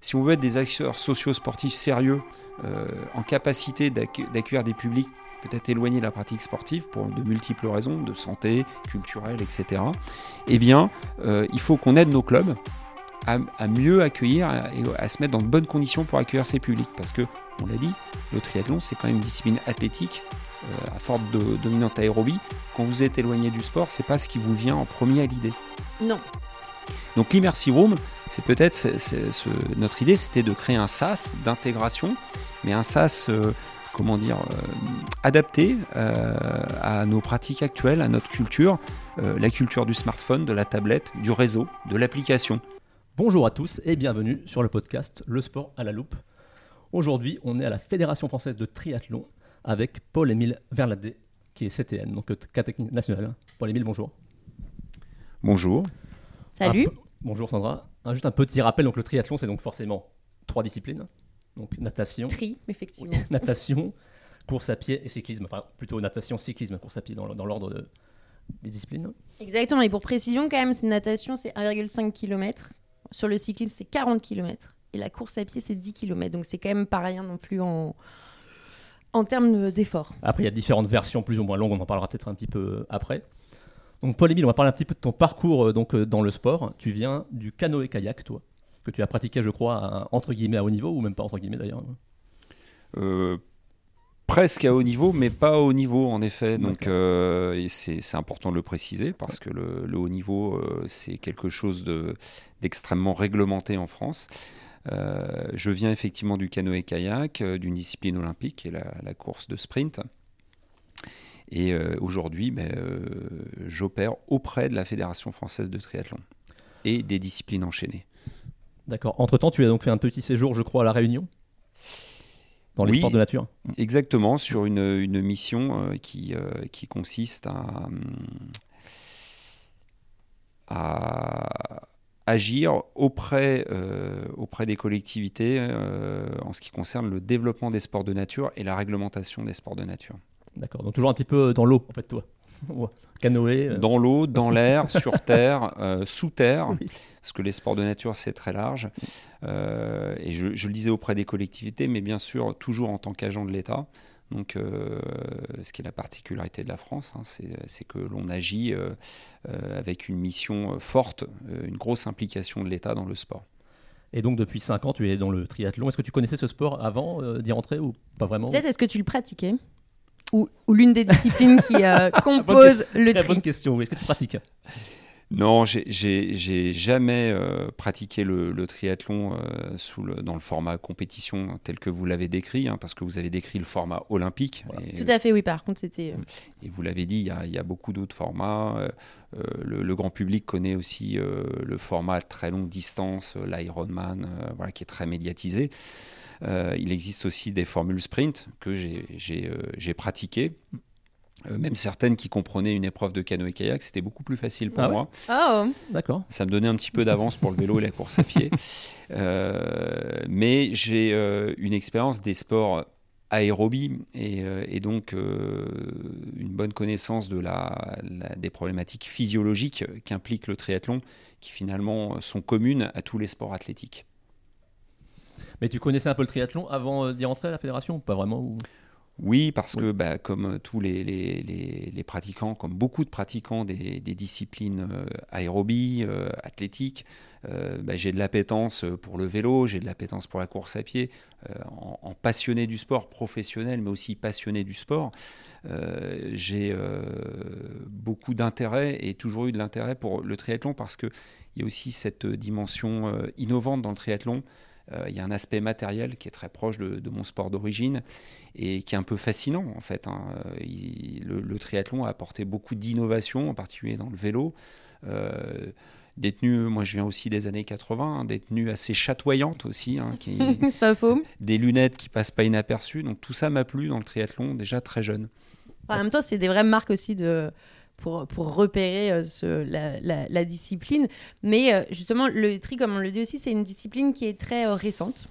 si on veut être des acteurs sociaux-sportifs sérieux, en capacité d'accueillir des publics peut-être éloignés de la pratique sportive pour de multiples raisons, de santé, culturelle, etc., eh bien, il faut qu'on aide nos clubs à, mieux accueillir et à se mettre dans de bonnes conditions pour accueillir ces publics. Parce que, on l'a dit, le triathlon, c'est quand même une discipline athlétique euh, à forte dominante aérobie. Quand vous êtes éloigné du sport, c'est pas ce qui vous vient en premier à l'idée. Non. Donc l'immersive room, c'est peut-être notre idée, c'était de créer un SaaS d'intégration, mais un SaaS, euh, comment dire, euh, adapté à nos pratiques actuelles, à notre culture, la culture du smartphone, de la tablette, du réseau, de l'application. Bonjour à tous et bienvenue sur le podcast Le sport à la loupe. Aujourd'hui, on est à la Fédération française de triathlon avec Paul-Émile Verladé, qui est CTN, donc cas technique national. Paul-Émile, bonjour. Bonjour. Salut. bonjour Sandra. juste un petit rappel, donc le triathlon, c'est donc forcément trois disciplines. Donc natation. Tri, effectivement. natation, course à pied et cyclisme. Enfin, plutôt natation, cyclisme, course à pied dans, l'ordre des disciplines. Exactement. Et pour précision, quand même, c'est natation, c'est 1,5 km. Sur le cyclisme, c'est 40 km. Et la course à pied, c'est 10 km. Donc c'est quand même pas rien non plus en, en termes d'effort. Après, il y a différentes versions plus ou moins longues. On en parlera peut-être un petit peu après. Donc Paul-Émile, on va parler un petit peu de ton parcours euh, donc, euh, dans le sport. Tu viens du canoë-kayak, toi, que tu as pratiqué, je crois, à, entre guillemets à haut niveau, ou même pas entre guillemets d'ailleurs. Euh, presque à haut niveau, mais pas à haut niveau en effet. Donc euh, c'est important de le préciser parce que le, haut niveau, euh, c'est quelque chose d'extrêmement réglementé en France. Euh, je viens effectivement du canoë-kayak, d'une discipline olympique qui est la, course de sprint. Et aujourd'hui, ben, j'opère auprès de la Fédération française de triathlon et des disciplines enchaînées. D'accord. Entre-temps, tu as donc fait un petit séjour, je crois, à La Réunion dans les sports de nature Exactement, sur une, une mission euh, qui, euh, qui consiste à, à agir auprès, euh, auprès des collectivités en ce qui concerne le développement des sports de nature et la réglementation des sports de nature. D'accord, donc toujours un petit peu dans l'eau en fait toi Canoë Dans l'eau, dans l'air, sur terre, sous terre, parce que les sports de nature c'est très large. Euh, et je, le disais auprès des collectivités, mais bien sûr toujours en tant qu'agent de l'État. Donc, euh, ce qui est la particularité de la France, hein, c'est que l'on agit euh, avec une mission forte, une grosse implication de l'État dans le sport. Et donc, depuis 5 ans, tu es dans le triathlon. Est-ce que tu connaissais ce sport avant d'y rentrer ou pas vraiment? Peut-être est-ce que tu le pratiquais? Ou, ou l'une des disciplines qui compose le tri bonne question, est-ce que tu pratiques? Non, j'ai jamais euh, pratiqué le, triathlon euh, sous le, dans le format compétition tel que vous l'avez décrit, hein, parce que vous avez décrit le format olympique. Tout à fait, oui, par contre, c'était. Euh, et vous l'avez dit, il y, a beaucoup d'autres formats. Le, grand public connaît aussi le format très longue distance, l'Ironman, voilà, qui est très médiatisé. Il existe aussi des formules sprint que j'ai pratiquées. Euh, même certaines qui comprenaient une épreuve de canoë-kayak, c'était beaucoup plus facile pour ah moi. Oh. D'accord. Ça me donnait un petit peu d'avance pour le vélo et la course à pied. Euh, mais j'ai euh, une expérience des sports aérobie et, donc une bonne connaissance de la, des problématiques physiologiques qu'implique le triathlon, qui finalement sont communes à tous les sports athlétiques. Mais tu connaissais un peu le triathlon avant d'y rentrer à la fédération Pas vraiment oui, parce que bah, comme tous les, les, pratiquants, comme beaucoup de pratiquants des, disciplines euh, aérobie, euh, athlétiques, euh, bah, j'ai de l'appétence pour le vélo, j'ai de l'appétence pour la course à pied. En, passionné du sport professionnel, mais aussi passionné du sport, j'ai beaucoup d'intérêt et toujours eu de l'intérêt pour le triathlon parce qu'il y a aussi cette dimension innovante dans le triathlon. Euh, il y a un aspect matériel qui est très proche de, mon sport d'origine et qui est un peu fascinant en fait. Hein. le, triathlon a apporté beaucoup d'innovations, en particulier dans le vélo. Euh, des tenues, moi je viens aussi des années 80, hein, des tenues assez chatoyantes aussi. Hein, C'est pas faux. Des lunettes qui passent pas inaperçues. Donc tout ça m'a plu dans le triathlon déjà très jeune. En même temps, c'est des vraies marques aussi de, pour, pour repérer euh, ce, la, la, discipline. Mais euh, justement, le tri, comme on le dit aussi, c'est une discipline qui est très euh, récente.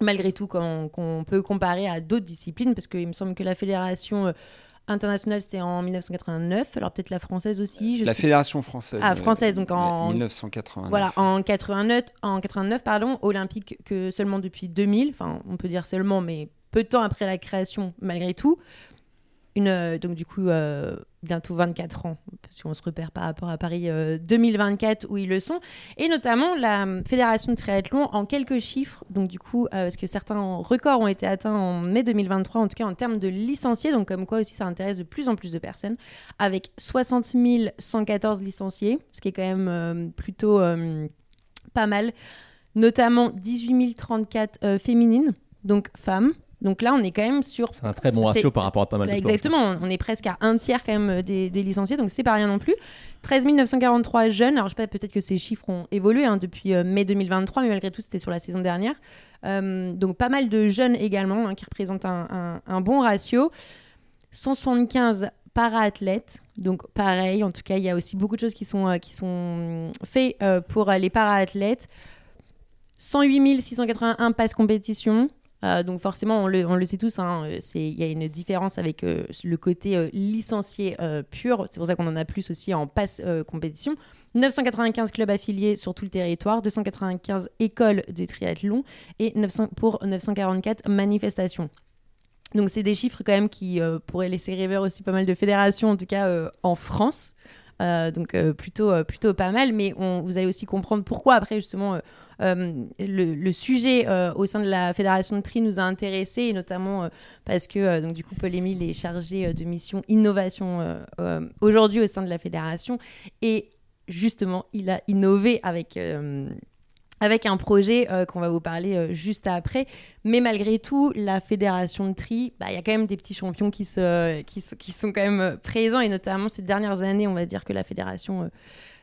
Malgré tout, qu'on peut comparer à d'autres disciplines, parce qu'il me semble que la fédération internationale, c'était en 1989. Alors peut-être la française aussi. Je la suis- Fédération française. Ah, française, donc en- 1989. Voilà, en 89, en 89 pardon, olympique que seulement depuis 2000, enfin on peut dire seulement, mais peu de temps après la création malgré tout. Euh, donc du coup, euh, bientôt 24 ans, parce qu'on se repère par rapport à Paris euh, 2024 où ils le sont. Et notamment la Fédération de triathlon en quelques chiffres, donc du coup, euh, parce que certains records ont été atteints en mai 2023, en tout cas en termes de licenciés, donc comme quoi aussi ça intéresse de plus en plus de personnes, avec 60 114 licenciés, ce qui est quand même euh, plutôt pas mal, notamment 18 034 euh, féminines, donc femmes. Donc là, on est quand même sur C'est un très bon ratio par rapport à pas mal bah, de sports. exactement, on est presque à un tiers quand même euh, des, des licenciés, donc c'est pas rien non plus. 13 943 jeunes, alors je sais pas, peut-être que ces chiffres ont évolué hein, depuis euh, mai 2023, mais malgré tout c'était sur la saison dernière. Euh, donc pas mal de jeunes également, hein, qui représentent un, un- un bon ratio. 175 para-athlètes, donc pareil, en tout cas il y a aussi beaucoup de choses qui sont, euh, qui sont faites pour les para-athlètes. 108 681 passes compétition, euh, donc forcément, on le, sait tous, hein, euh, il y a une différence avec euh, le côté licencié pur. C'est pour ça qu'on en a plus aussi en passe compétition. 995 clubs affiliés sur tout le territoire, 295 écoles de triathlon et 900 pour 944 manifestations. Donc c'est des chiffres quand même qui pourraient laisser rêver aussi pas mal de fédérations, en tout cas en France. Euh, donc euh, plutôt, euh, plutôt pas mal, mais on, vous allez aussi comprendre pourquoi après justement le, sujet au sein de la fédération de tri nous a intéressés, notamment parce que donc du coup Paul-Émile est chargé de mission innovation aujourd'hui au sein de la fédération. Et justement il a innové avec avec un projet euh, qu'on va vous parler euh, juste après. Mais malgré tout, la fédération de tri, bah, il y a quand même des petits champions qui, se, qui, se- qui sont quand même euh, présents. Et notamment ces dernières années, on va dire que la fédération euh,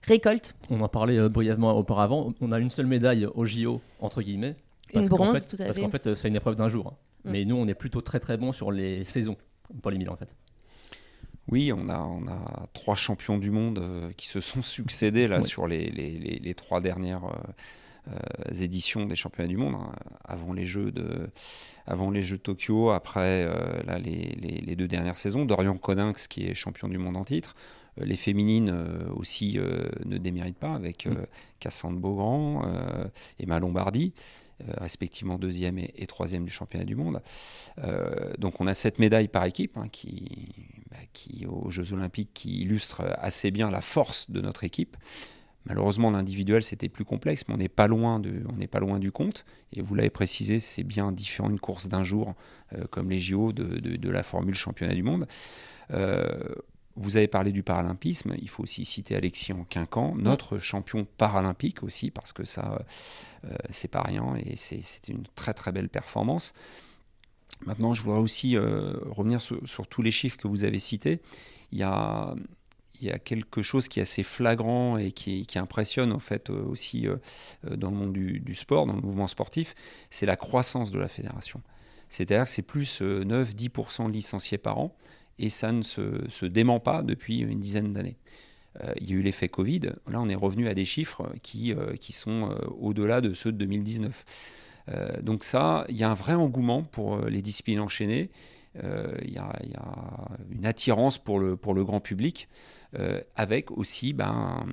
récolte On en parlait euh, brièvement auparavant. On a une seule médaille au JO, entre guillemets. une bronze, fait- tout à Parce fait. qu'en fait, c'est une épreuve d'un jour. hein. Mm. Mais nous, on est plutôt très très bon sur les saisons. Paul Émile, en fait. Oui, on a, on a trois champions du monde euh, qui se sont succédés là sur les, les- les- les trois dernières éditions des championnats du monde, hein, avant les jeux de, avant les jeux de Tokyo, après euh, là, les, les- les deux dernières saisons. Dorian Coninx qui est champion du monde en titre. Euh, Les féminines euh, aussi euh, ne déméritent pas avec euh, Mm. Cassandre Beaugrand, euh, Emma Lombardi, euh, respectivement deuxième et, et troisième du championnat du monde. Euh, donc on a cette médaille par équipe hein, qui, bah, qui, aux Jeux Olympiques, qui illustre assez bien la force de notre équipe. Malheureusement, l'individuel c'était plus complexe, mais on n'est pas loin de, on n'est pas loin du compte. Et vous l'avez précisé, c'est bien différent une course d'un jour euh, comme les JO de, de- de la formule championnat du monde. Euh, vous avez parlé du paralympisme, il faut aussi citer Alexis en Quincan, notre champion paralympique aussi, parce que ça, euh, c'est pas rien et c'est une très très belle performance. Maintenant, je voudrais aussi revenir sur, sur tous les chiffres que vous avez cités. Il y a, il y a quelque chose qui est assez flagrant et qui, qui impressionne en fait euh, aussi euh, euh, dans le monde du, du sport, dans le mouvement sportif, c'est la croissance de la fédération. C'est-à-dire que c'est plus 9-10% de licenciés par an et ça ne se, se dément pas depuis une dizaine d'années. Il y a eu l'effet Covid. Là, on est revenu à des chiffres qui, qui sont au-delà de ceux de 2019. Euh, donc ça, il y a un vrai engouement pour les disciplines enchaînées. Il y, a, y a une attirance pour le, pour le grand public, euh, avec aussi ben,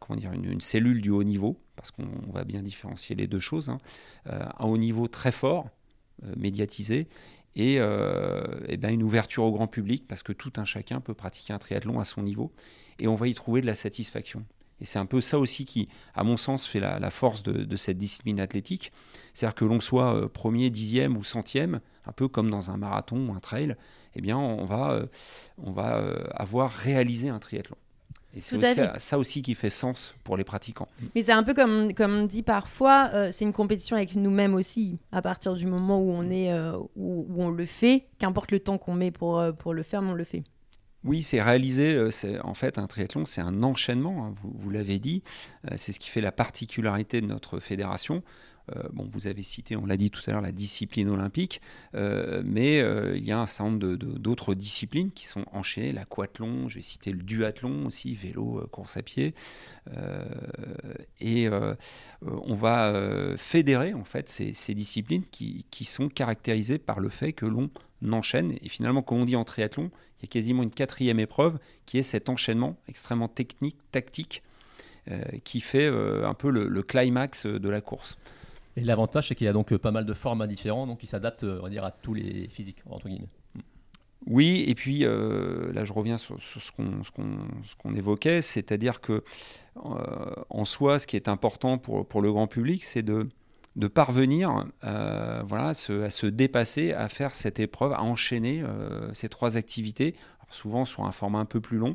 comment dire, une, cellule du haut niveau, parce qu'on va bien différencier les deux choses. hein. Euh, un haut niveau très fort, euh, médiatisé, et, ben, une ouverture au grand public, parce que tout un chacun peut pratiquer un triathlon à son niveau, et on va y trouver de la satisfaction. Et c'est un peu ça aussi qui, à mon sens, fait la, force de, cette discipline athlétique. C'est-à-dire que l'on soit premier, dixième ou centième, un peu comme dans un marathon ou un trail, eh bien, on va, euh, on va euh, avoir réalisé un triathlon. Et c'est Tout à aussi- fait. ça aussi qui fait sens pour les pratiquants. Mais c'est un peu comme, comme dit parfois, euh, c'est une compétition avec nous-mêmes aussi. À partir du moment où on, est, euh, où, où on le fait, qu'importe le temps qu'on met pour, euh, pour le faire, mais on le fait. Oui, c'est réalisé. C'est en fait un triathlon, c'est un enchaînement. hein, vous vous l'avez dit. Euh, c'est ce qui fait la particularité de notre fédération. Euh, bon, vous avez cité, on l'a dit tout à l'heure, la discipline olympique, euh, mais euh, il y a un certain nombre d'autres disciplines qui sont enchaînées. L'aquathlon, je vais citer le duathlon aussi, vélo, course à pied, et on va fédérer en fait ces, disciplines qui, sont caractérisées par le fait que l'on enchaîne. Et finalement, comme on dit en triathlon, il y a quasiment une quatrième épreuve qui est cet enchaînement extrêmement technique, tactique, qui fait un peu le, climax de la course. Et l'avantage, c'est qu'il y a donc pas mal de formats différents, donc qui s'adaptent, on va dire, à tous les physiques, entre guillemets. Oui, et puis là je reviens sur, ce qu'on évoquait, c'est-à-dire que en soi, ce qui est important pour, le grand public, c'est de, parvenir euh, voilà, à se, dépasser, à faire cette épreuve, à enchaîner euh, ces trois activités, souvent sur un format un peu plus long.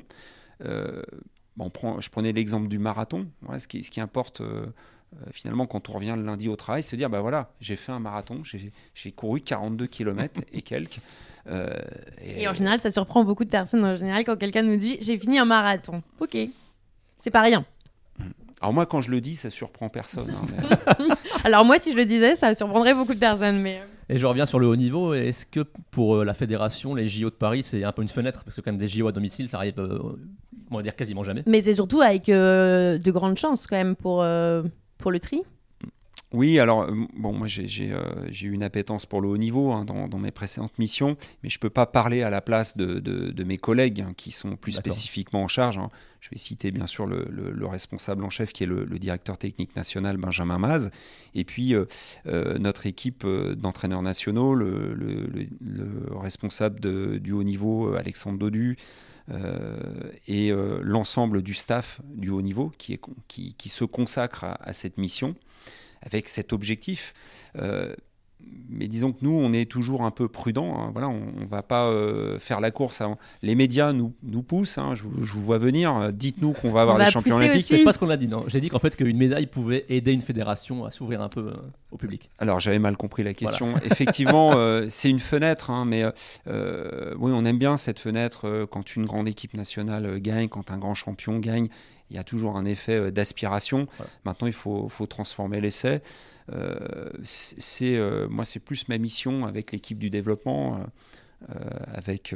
Euh, je prenais l'exemple du marathon. Ce qui importe finalement quand on revient le lundi au travail, de dire, bah voilà, j'ai fait un marathon, j'ai couru 42 km et quelques. et, et, en général, ça surprend beaucoup de personnes en général quand quelqu'un nous dit, j'ai fini un marathon. Ok, c'est pas rien. Alors moi, quand je le dis, ça surprend personne. Hein, Alors moi, si je le disais, ça surprendrait beaucoup de personnes. Mais... Euh. Et je reviens sur le haut niveau. Est-ce que pour euh, la fédération, les JO de Paris, c'est un peu une fenêtre? Parce que quand même des JO à domicile, ça arrive, euh, on va dire, quasiment jamais. Mais c'est surtout avec de grandes chances quand même pour, pour le tri? Oui, alors, euh, bon, moi j'ai euh, eu une appétence pour le haut niveau hein, dans, mes précédentes missions, mais je ne peux pas parler à la place de, mes collègues hein, qui sont plus spécifiquement en charge. Hein. Je vais citer bien sûr le, responsable en chef qui est le, directeur technique national Benjamin Maz, et puis euh, notre équipe d'entraîneurs nationaux, le, responsable du haut niveau Alexandre Dodu. Et l'ensemble du staff du haut niveau qui, se consacre à cette mission avec cet objectif. Euh, mais disons que nous, on est toujours un peu prudent. Hein. Voilà, on ne va pas euh, faire la course. Les médias nous, nous poussent. Hein. Je, vous vois venir. Dites-nous qu'on va avoir des champions olympiques. C'est pas ce qu'on a dit. Non, j'ai dit qu'en fait qu'une médaille pouvait aider une fédération à s'ouvrir un peu euh, au public. Alors j'avais mal compris la question. Effectivement, c'est une fenêtre, hein, mais oui, on aime bien cette fenêtre quand une grande équipe nationale gagne, quand un grand champion gagne il y a toujours un effet euh, d'aspiration. Maintenant, il faut, transformer l'essai. Euh, c'est euh, moi, c'est plus ma mission avec l'équipe du développement, avec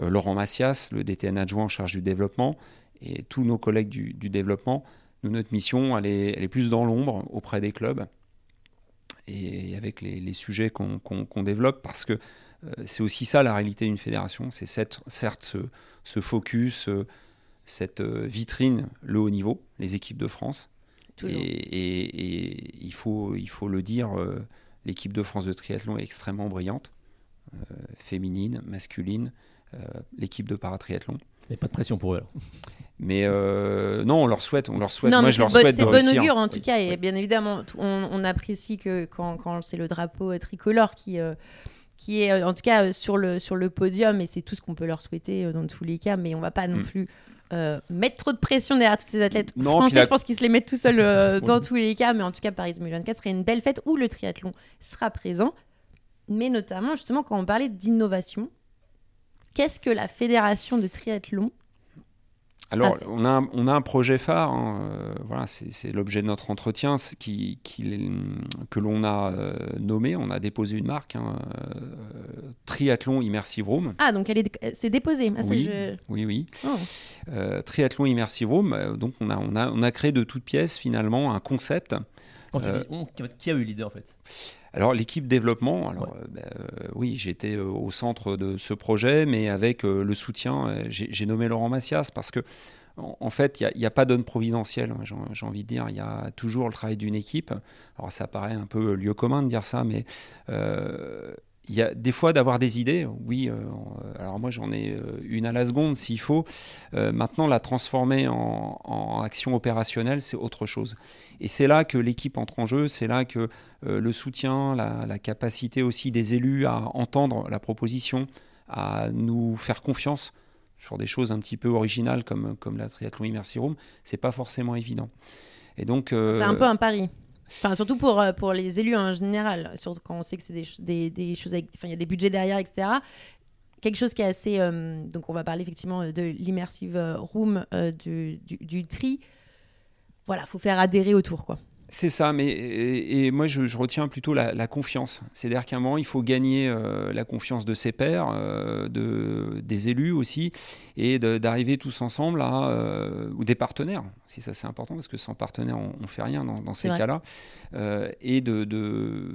Laurent Massias, le DTN adjoint en charge du développement, et tous nos collègues du, développement. Notre mission, elle est, plus dans l'ombre auprès des clubs et avec les, sujets qu'on développe, parce que c'est aussi ça la réalité d'une fédération, c'est certes ce, focus cette euh, vitrine, le haut niveau, les équipes de France. Et, il, faut, il faut le dire, euh, l'équipe de France de triathlon est extrêmement brillante, euh, féminine, masculine, l'équipe de paratriathlon. Il n'y a pas de pression pour eux. Mais non, on leur souhaite, on leur souhaite. Moi, je leur souhaite C'est bon augure en tout cas, et bien évidemment, on, apprécie que quand, quand c'est le drapeau tricolore qui qui est en tout cas sur le, sur le podium, et c'est tout ce qu'on peut leur souhaiter dans tous les cas, mais on va pas non mm. plus euh, mettre trop de pression derrière tous ces athlètes français. Je pense qu'ils se les mettent tout seuls euh, dans tous les cas, mais en tout cas, Paris 2024 serait une belle fête où le triathlon sera présent. Mais notamment, justement, quand on parlait d'innovation, qu'est-ce que la fédération de triathlon alors, on a, un, on a un projet phare, hein, euh, voilà, c'est l'objet de notre entretien qui, qui, que l'on a euh, nommé. On a déposé une marque, hein, euh, Triathlon Immersive Room. Ah, donc elle c'est déposé. Ah, oui, oui, oui, oh. Triathlon Immersive Room. donc, on a, on, a, on a créé de toutes pièces finalement un concept. Qui a eu l'idée en fait? Alors l'équipe développement, alors euh, bah, euh, oui, j'étais euh, au centre de ce projet, mais avec le soutien, j'ai nommé Laurent Massias parce que en, fait, il n'y a, pas d'homme providentiel, hein, j'ai envie de dire. Il y a toujours le travail d'une équipe. Alors ça paraît un peu lieu commun de dire ça, mais il y a des fois d'avoir des idées, oui. alors moi j'en ai une à la seconde s'il faut. maintenant la transformer en, action opérationnelle, c'est autre chose. Et c'est là que l'équipe entre en jeu, c'est là que euh, le soutien, la, capacité aussi des élus à entendre la proposition, à nous faire confiance sur des choses un petit peu originales comme, comme la triathlon Immersi Room, c'est pas forcément évident. Et donc, euh, c'est un peu un pari. Enfin, surtout pour, euh, pour les élus en général, surtout quand on sait que c'est des, des, choses avec. Enfin, il y a des budgets derrière, etc quelque chose qui est assez. donc, on va parler effectivement de l'immersive room du, du, du, tri voilà, faut faire adhérer autour, quoi. C'est ça, mais et, moi je, retiens plutôt la, confiance. C'est-à-dire qu'à un moment il faut gagner euh, la confiance de ses pairs, euh, de, des élus aussi, et d'arriver tous ensemble à euh, ou des partenaires. Si ça c'est important parce que sans partenaire on, ne fait rien dans, ces cas-là, et de, de,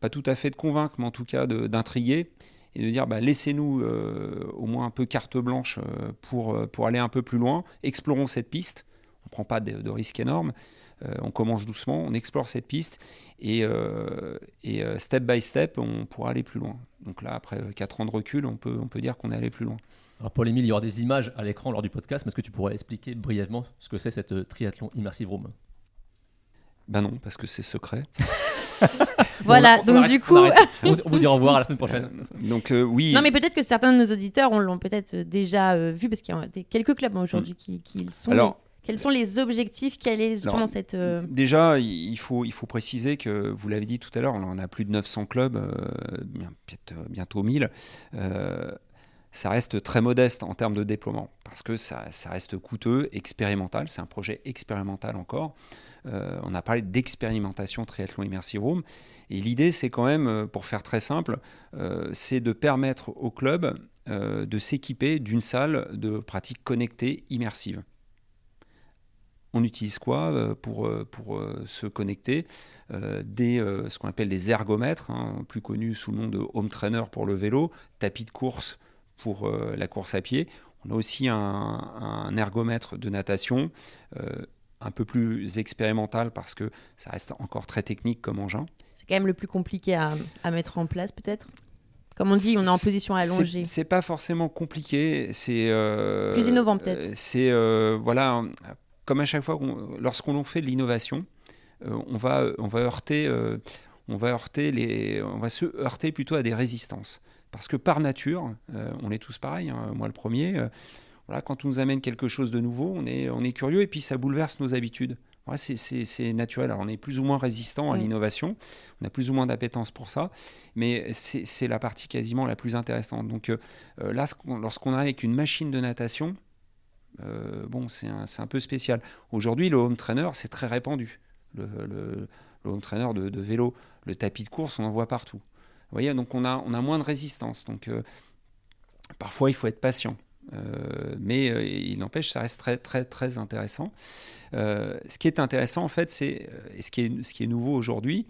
pas tout à fait de convaincre, mais en tout cas d'intriguer et de dire bah, laissez-nous au moins un peu carte blanche pour, pour aller un peu plus loin, explorons cette piste, on ne prend pas de, de risques énormes, on commence doucement, on explore cette piste et, et step by step, on pourra aller plus loin. Donc là, après 4 ans de recul, on peut, on peut dire qu'on est allé plus loin. Alors Paul-Émile, il y aura des images à l'écran lors du podcast, mais est-ce que tu pourrais expliquer brièvement ce que c'est cette euh, triathlon immersive room? Ben non, parce que c'est secret. voilà, donc du coup. On, vous dit au revoir à la semaine prochaine. Euh, donc euh, oui. Non, mais peut-être que certains de nos auditeurs l'ont peut-être déjà vu, parce qu'il y a quelques clubs hein, aujourd'hui qui, le sont. Alors. Quels sont les objectifs Quelle est justement cette... Déjà, il faut, il faut préciser que, vous l'avez dit tout à l'heure, on en a plus de 900 clubs, bientôt 1000 ça reste très modeste en termes de déploiement, parce que ça, reste coûteux, expérimental, c'est un projet expérimental encore. Euh, on a parlé d'expérimentation triathlon immersive room, et l'idée c'est quand même, euh, pour faire très simple, euh, c'est de permettre au club de s'équiper d'une salle de pratique connectée immersive. On utilise quoi pour, pour se connecter des, Ce qu'on appelle des ergomètres, hein, plus connus sous le nom de home trainer pour le vélo, tapis de course pour euh, la course à pied. On a aussi un, ergomètre de natation, euh, un peu plus expérimental parce que ça reste encore très technique comme engin. C'est quand même le plus compliqué à, mettre en place peut-être? Comme on dit, on est en position allongée. C'est pas forcément compliqué. C'est euh, plus innovant peut-être. C'est voilà, comme à chaque fois, lorsqu'on fait de l'innovation, on va on va heurter, on va heurter les, on va se heurter plutôt à des résistances. Parce que par nature, euh, on est tous pareils, hein, moi le premier, euh, voilà, quand on nous amène quelque chose de nouveau, on est, on est curieux et puis ça bouleverse nos habitudes. c'est naturel. Alors, on est plus ou moins résistant à mm. l'innovation, on a plus ou moins d'appétence pour ça, mais c'est la partie quasiment la plus intéressante. Donc euh, là, lorsqu'on arrive avec une machine de natation, bon, c'est un, un, peu spécial. Aujourd'hui, le home trainer, c'est très répandu. Le, home trainer de, vélo, le tapis de course, on en voit partout voyez, donc on a, on a moins de résistance. Donc euh, parfois, il faut être patient. Euh, mais euh, il n'empêche, ça reste très, très, très intéressant. ce qui est intéressant, en fait, c'est, et ce ce qui est nouveau aujourd'hui,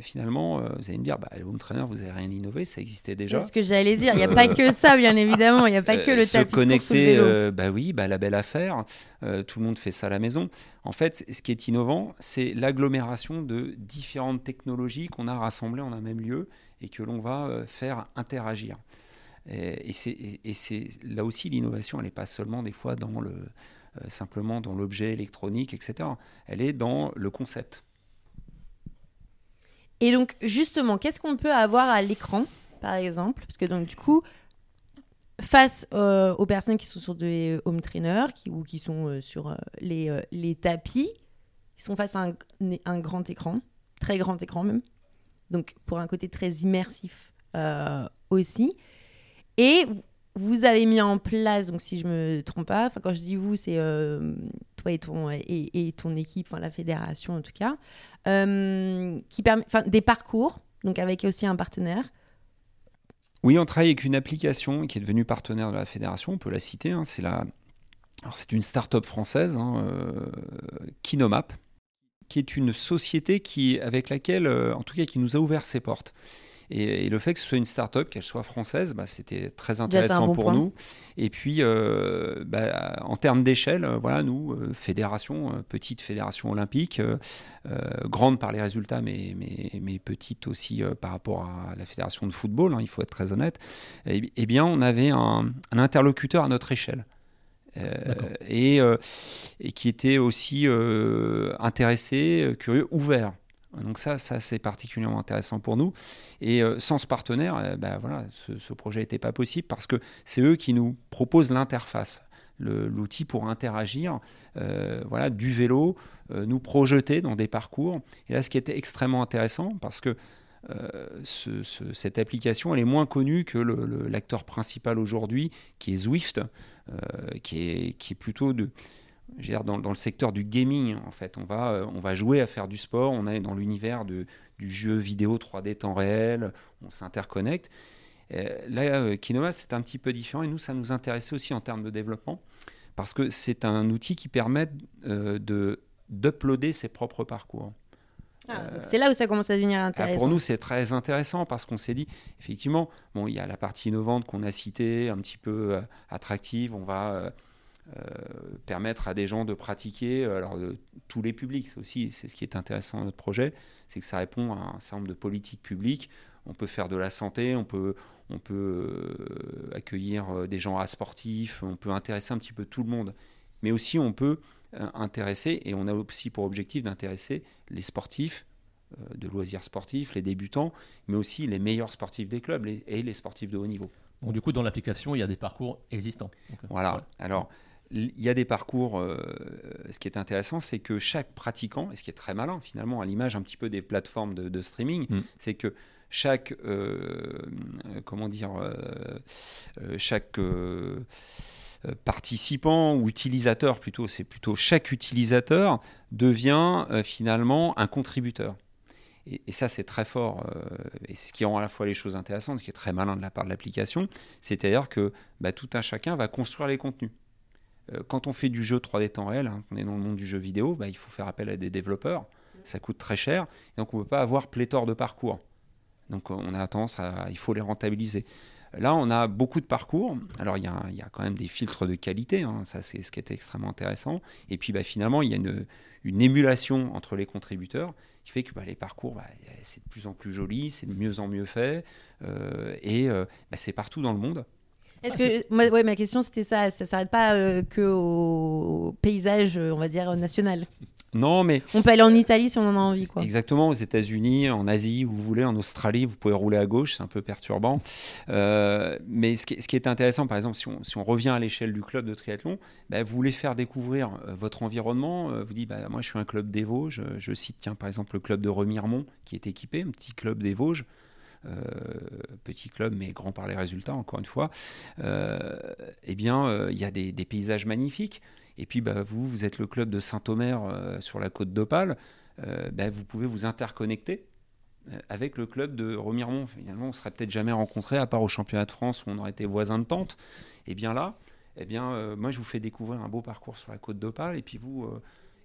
finalement, vous allez me dire, bah, le home trainer, vous n'avez rien innové, ça existait déjà. C'est ce que j'allais dire, il n'y a pas que ça, bien évidemment, il n'y a pas que le se tapis connecter, de vélo. bah oui, bah, la belle affaire, tout le monde fait ça à la maison. En fait, ce qui est innovant, c'est l'agglomération de différentes technologies qu'on a rassemblées en un même lieu et que l'on va euh, faire interagir. Et, et c'est là aussi l'innovation, elle n'est pas seulement des fois dans le, euh, simplement dans l'objet électronique, etc. Elle est dans le concept. Et donc justement, qu'est-ce qu'on peut avoir à l'écran, par exemple? Parce que donc du coup, face euh, aux personnes qui sont sur des home trainers ou qui sont sur les, les, tapis, ils sont face à un, un, grand écran, très grand écran même donc pour un côté très immersif euh, aussi. Et vous avez mis en place, donc si je me trompe pas, quand je dis vous, c'est euh, toi et ton, équipe, la fédération en tout cas, euh, qui permet, des parcours, donc avec aussi un partenaire. Oui, on travaille avec une application qui est devenue partenaire de la fédération, on peut la citer, hein, c'est la... c'est une start-up française, hein, Kinomap, qui est une société qui, avec laquelle, euh, en tout cas, qui nous a ouvert ses portes. Et, le fait que ce soit une start-up, qu'elle soit française, bah, c'était très intéressant pour nous. Et puis, euh, bah, en termes d'échelle, euh, voilà, nous, fédération, petite fédération olympique, grande par les résultats, mais, mais, mais petite aussi par rapport à la fédération de football, hein, il faut être très honnête, eh, eh bien, on avait un, un interlocuteur à notre échelle. Euh, et, euh, et, qui était aussi euh, intéressé, curieux, ouvert. Donc ça, ça c'est particulièrement intéressant pour nous. Et sans ce partenaire, ben voilà, ce, projet n'était pas possible parce que c'est eux qui nous proposent l'interface, l'outil pour interagir, voilà, du vélo, nous projeter dans des parcours. Et là, ce qui était extrêmement intéressant, parce que ce, cette application, elle est moins connue que l'acteur principal aujourd'hui, qui est Zwift. Euh, qui est plutôt de, dans, dans, le secteur du gaming, en fait. On va, euh, on va jouer à faire du sport, on est dans l'univers du jeu vidéo 3D temps réel, on s'interconnecte. Euh, là, Kinoma, c'est un petit peu différent et nous, ça nous intéressait aussi en termes de développement parce que c'est un outil qui permet de d'uploader ses propres parcours. Ah, c'est là où ça commence à devenir intéressant. pour nous, c'est très intéressant parce qu'on s'est dit, effectivement, bon, il y a la partie innovante qu'on a citée, un petit peu attractive. On va permettre à des gens de pratiquer, alors tous les publics, c'est aussi, c'est ce qui est intéressant dans notre projet, c'est que ça répond à un certain nombre de politiques publiques. On peut faire de la santé, on peut, on peut accueillir des gens à sportifs, on peut intéresser un petit peu tout le monde. Mais aussi, on peut euh, intéresser, et on a aussi pour objectif d'intéresser les sportifs euh, de loisirs sportifs, les débutants, mais aussi les meilleurs sportifs des clubs et les sportifs de haut niveau. Donc du coup, dans l'application, il y a des parcours existants. Euh, voilà. Alors, il y a des parcours. ce qui est intéressant, c'est que chaque pratiquant, et ce qui est très malin finalement, à l'image un petit peu des plateformes de, streaming, mm. c'est que chaque, comment dire, chaque euh, participant ou utilisateur plutôt, c'est plutôt chaque utilisateur devient euh, finalement un contributeur. Et, ça, c'est très fort. Euh, et ce qui rend à la fois les choses intéressantes, ce qui est très malin de la part de l'application, c'est-à-dire que bah, tout un chacun va construire les contenus. Quand on fait du jeu 3D temps réel, hein, on est dans le monde du jeu vidéo, bah, il faut faire appel à des développeurs. Ça coûte très cher. Et donc, on ne peut pas avoir pléthore de parcours. Donc, on a tendance à. Il faut les rentabiliser. Là, on a beaucoup de parcours. Alors, il y a, quand même des filtres de qualité, hein. ça c'est ce qui est extrêmement intéressant. Et puis, bah, finalement, il y a une, émulation entre les contributeurs qui fait que bah, les parcours, c'est de plus en plus joli, c'est de mieux en mieux fait, euh, et euh, c'est partout dans le monde. Est-ce que, ouais, ma question c'était ça, ça s'arrête pas euh, que au paysage, on va dire, national? Non, mais. On peut aller en Italie si on en a envie, quoi. Exactement, aux États-Unis, en Asie, où vous voulez, en Australie, vous pouvez rouler à gauche, c'est un peu perturbant. Euh, mais ce qui, est intéressant, par exemple, si on, revient à l'échelle du club de triathlon, bah, vous voulez faire découvrir euh, votre environnement. Euh, vous dites, bah, moi, je suis un club des Vosges. Je, cite, tiens, par exemple, le club de Remiremont, qui est équipé, un petit club des Vosges. Petit club mais grand par les résultats encore une fois, eh bien il y a des, paysages magnifiques. Et puis, bah, vous, vous êtes le club de Saint-Omer euh, sur la côte d'Opale. Euh, bah, vous pouvez vous interconnecter euh, avec le club de Remiremont. Finalement, on ne serait peut-être jamais rencontrés, à part au championnat de France où on aurait été voisins de tente. Et bien là, eh bien, moi, je vous fais découvrir un beau parcours sur la côte d'Opale. Et puis, vous,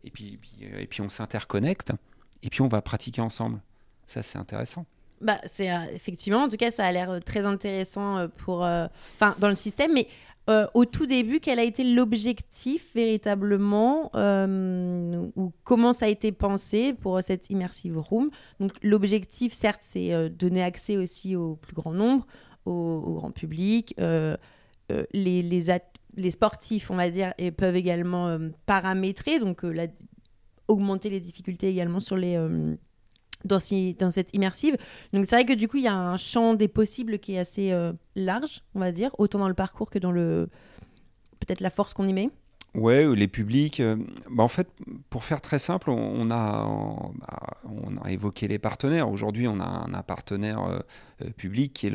et puis, et puis, on s'interconnecte. Et puis, on va pratiquer ensemble. Ça, c'est intéressant. Bah, c'est effectivement, en tout cas, ça a l'air très intéressant pour, enfin, dans le système. Mais euh, au tout début, quel a été l'objectif véritablement euh, ou comment ça a été pensé pour cette immersive room? Donc l'objectif, certes, c'est euh, donner accès aussi au plus grand nombre, au, grand public. les, les, sportifs, on va dire, peuvent également paramétrer, donc augmenter les difficultés également sur les dans, cette immersive. Donc c'est vrai que du coup, il y a un champ des possibles qui est assez euh, large, on va dire, autant dans le parcours que dans le peut-être la force qu'on y met. Ouais, les publics. Euh, bah en fait, pour faire très simple, on, a, bah, on, a évoqué les partenaires. Aujourd'hui, on a un, partenaire euh, public qui est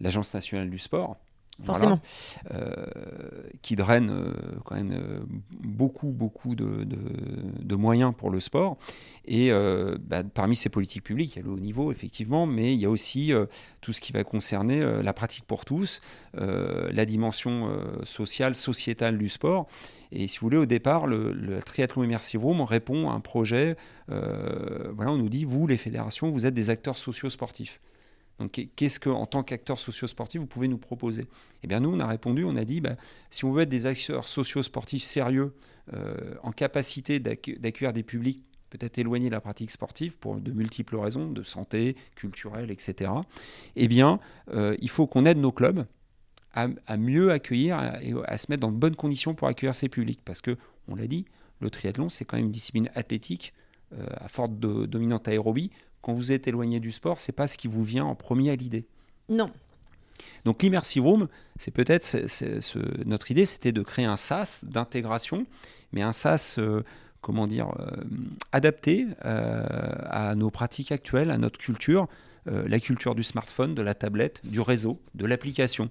l'Agence nationale du sport. Forcément. Euh, qui draine euh, quand même euh, beaucoup, beaucoup de, de, moyens pour le sport. Et bah, parmi ces politiques publiques, il y a le haut niveau, effectivement, mais il y a aussi tout ce qui va concerner la pratique pour tous, la dimension sociale, sociétale du sport. Et si vous voulez, au départ, le, le Triathlon Immersive Room répond à un projet. voilà, on nous dit, vous, les fédérations, vous êtes des acteurs sociaux sportifs. Donc, qu'est-ce que, en tant qu'acteur socio-sportif, vous pouvez nous proposer? Eh bien, nous, on a répondu, on a dit, bah, si on veut être des acteurs socio-sportifs sérieux, euh, en capacité d'accueillir des publics peut-être éloignés de la pratique sportive pour de multiples raisons, de santé, culturelle, etc., eh bien, euh, il faut qu'on aide nos clubs à, mieux accueillir et à, se mettre dans de bonnes conditions pour accueillir ces publics. Parce que, on l'a dit, le triathlon, c'est quand même une discipline athlétique euh, à forte dominante aérobie quand vous êtes éloigné du sport, c'est pas ce qui vous vient en premier à l'idée. Non. Donc l'immersive room, c'est peut-être notre idée, c'était de créer un SaaS d'intégration, mais un SaaS, euh, comment dire, euh, adapté euh, à nos pratiques actuelles, à notre culture, la culture du smartphone, de la tablette, du réseau, de l'application.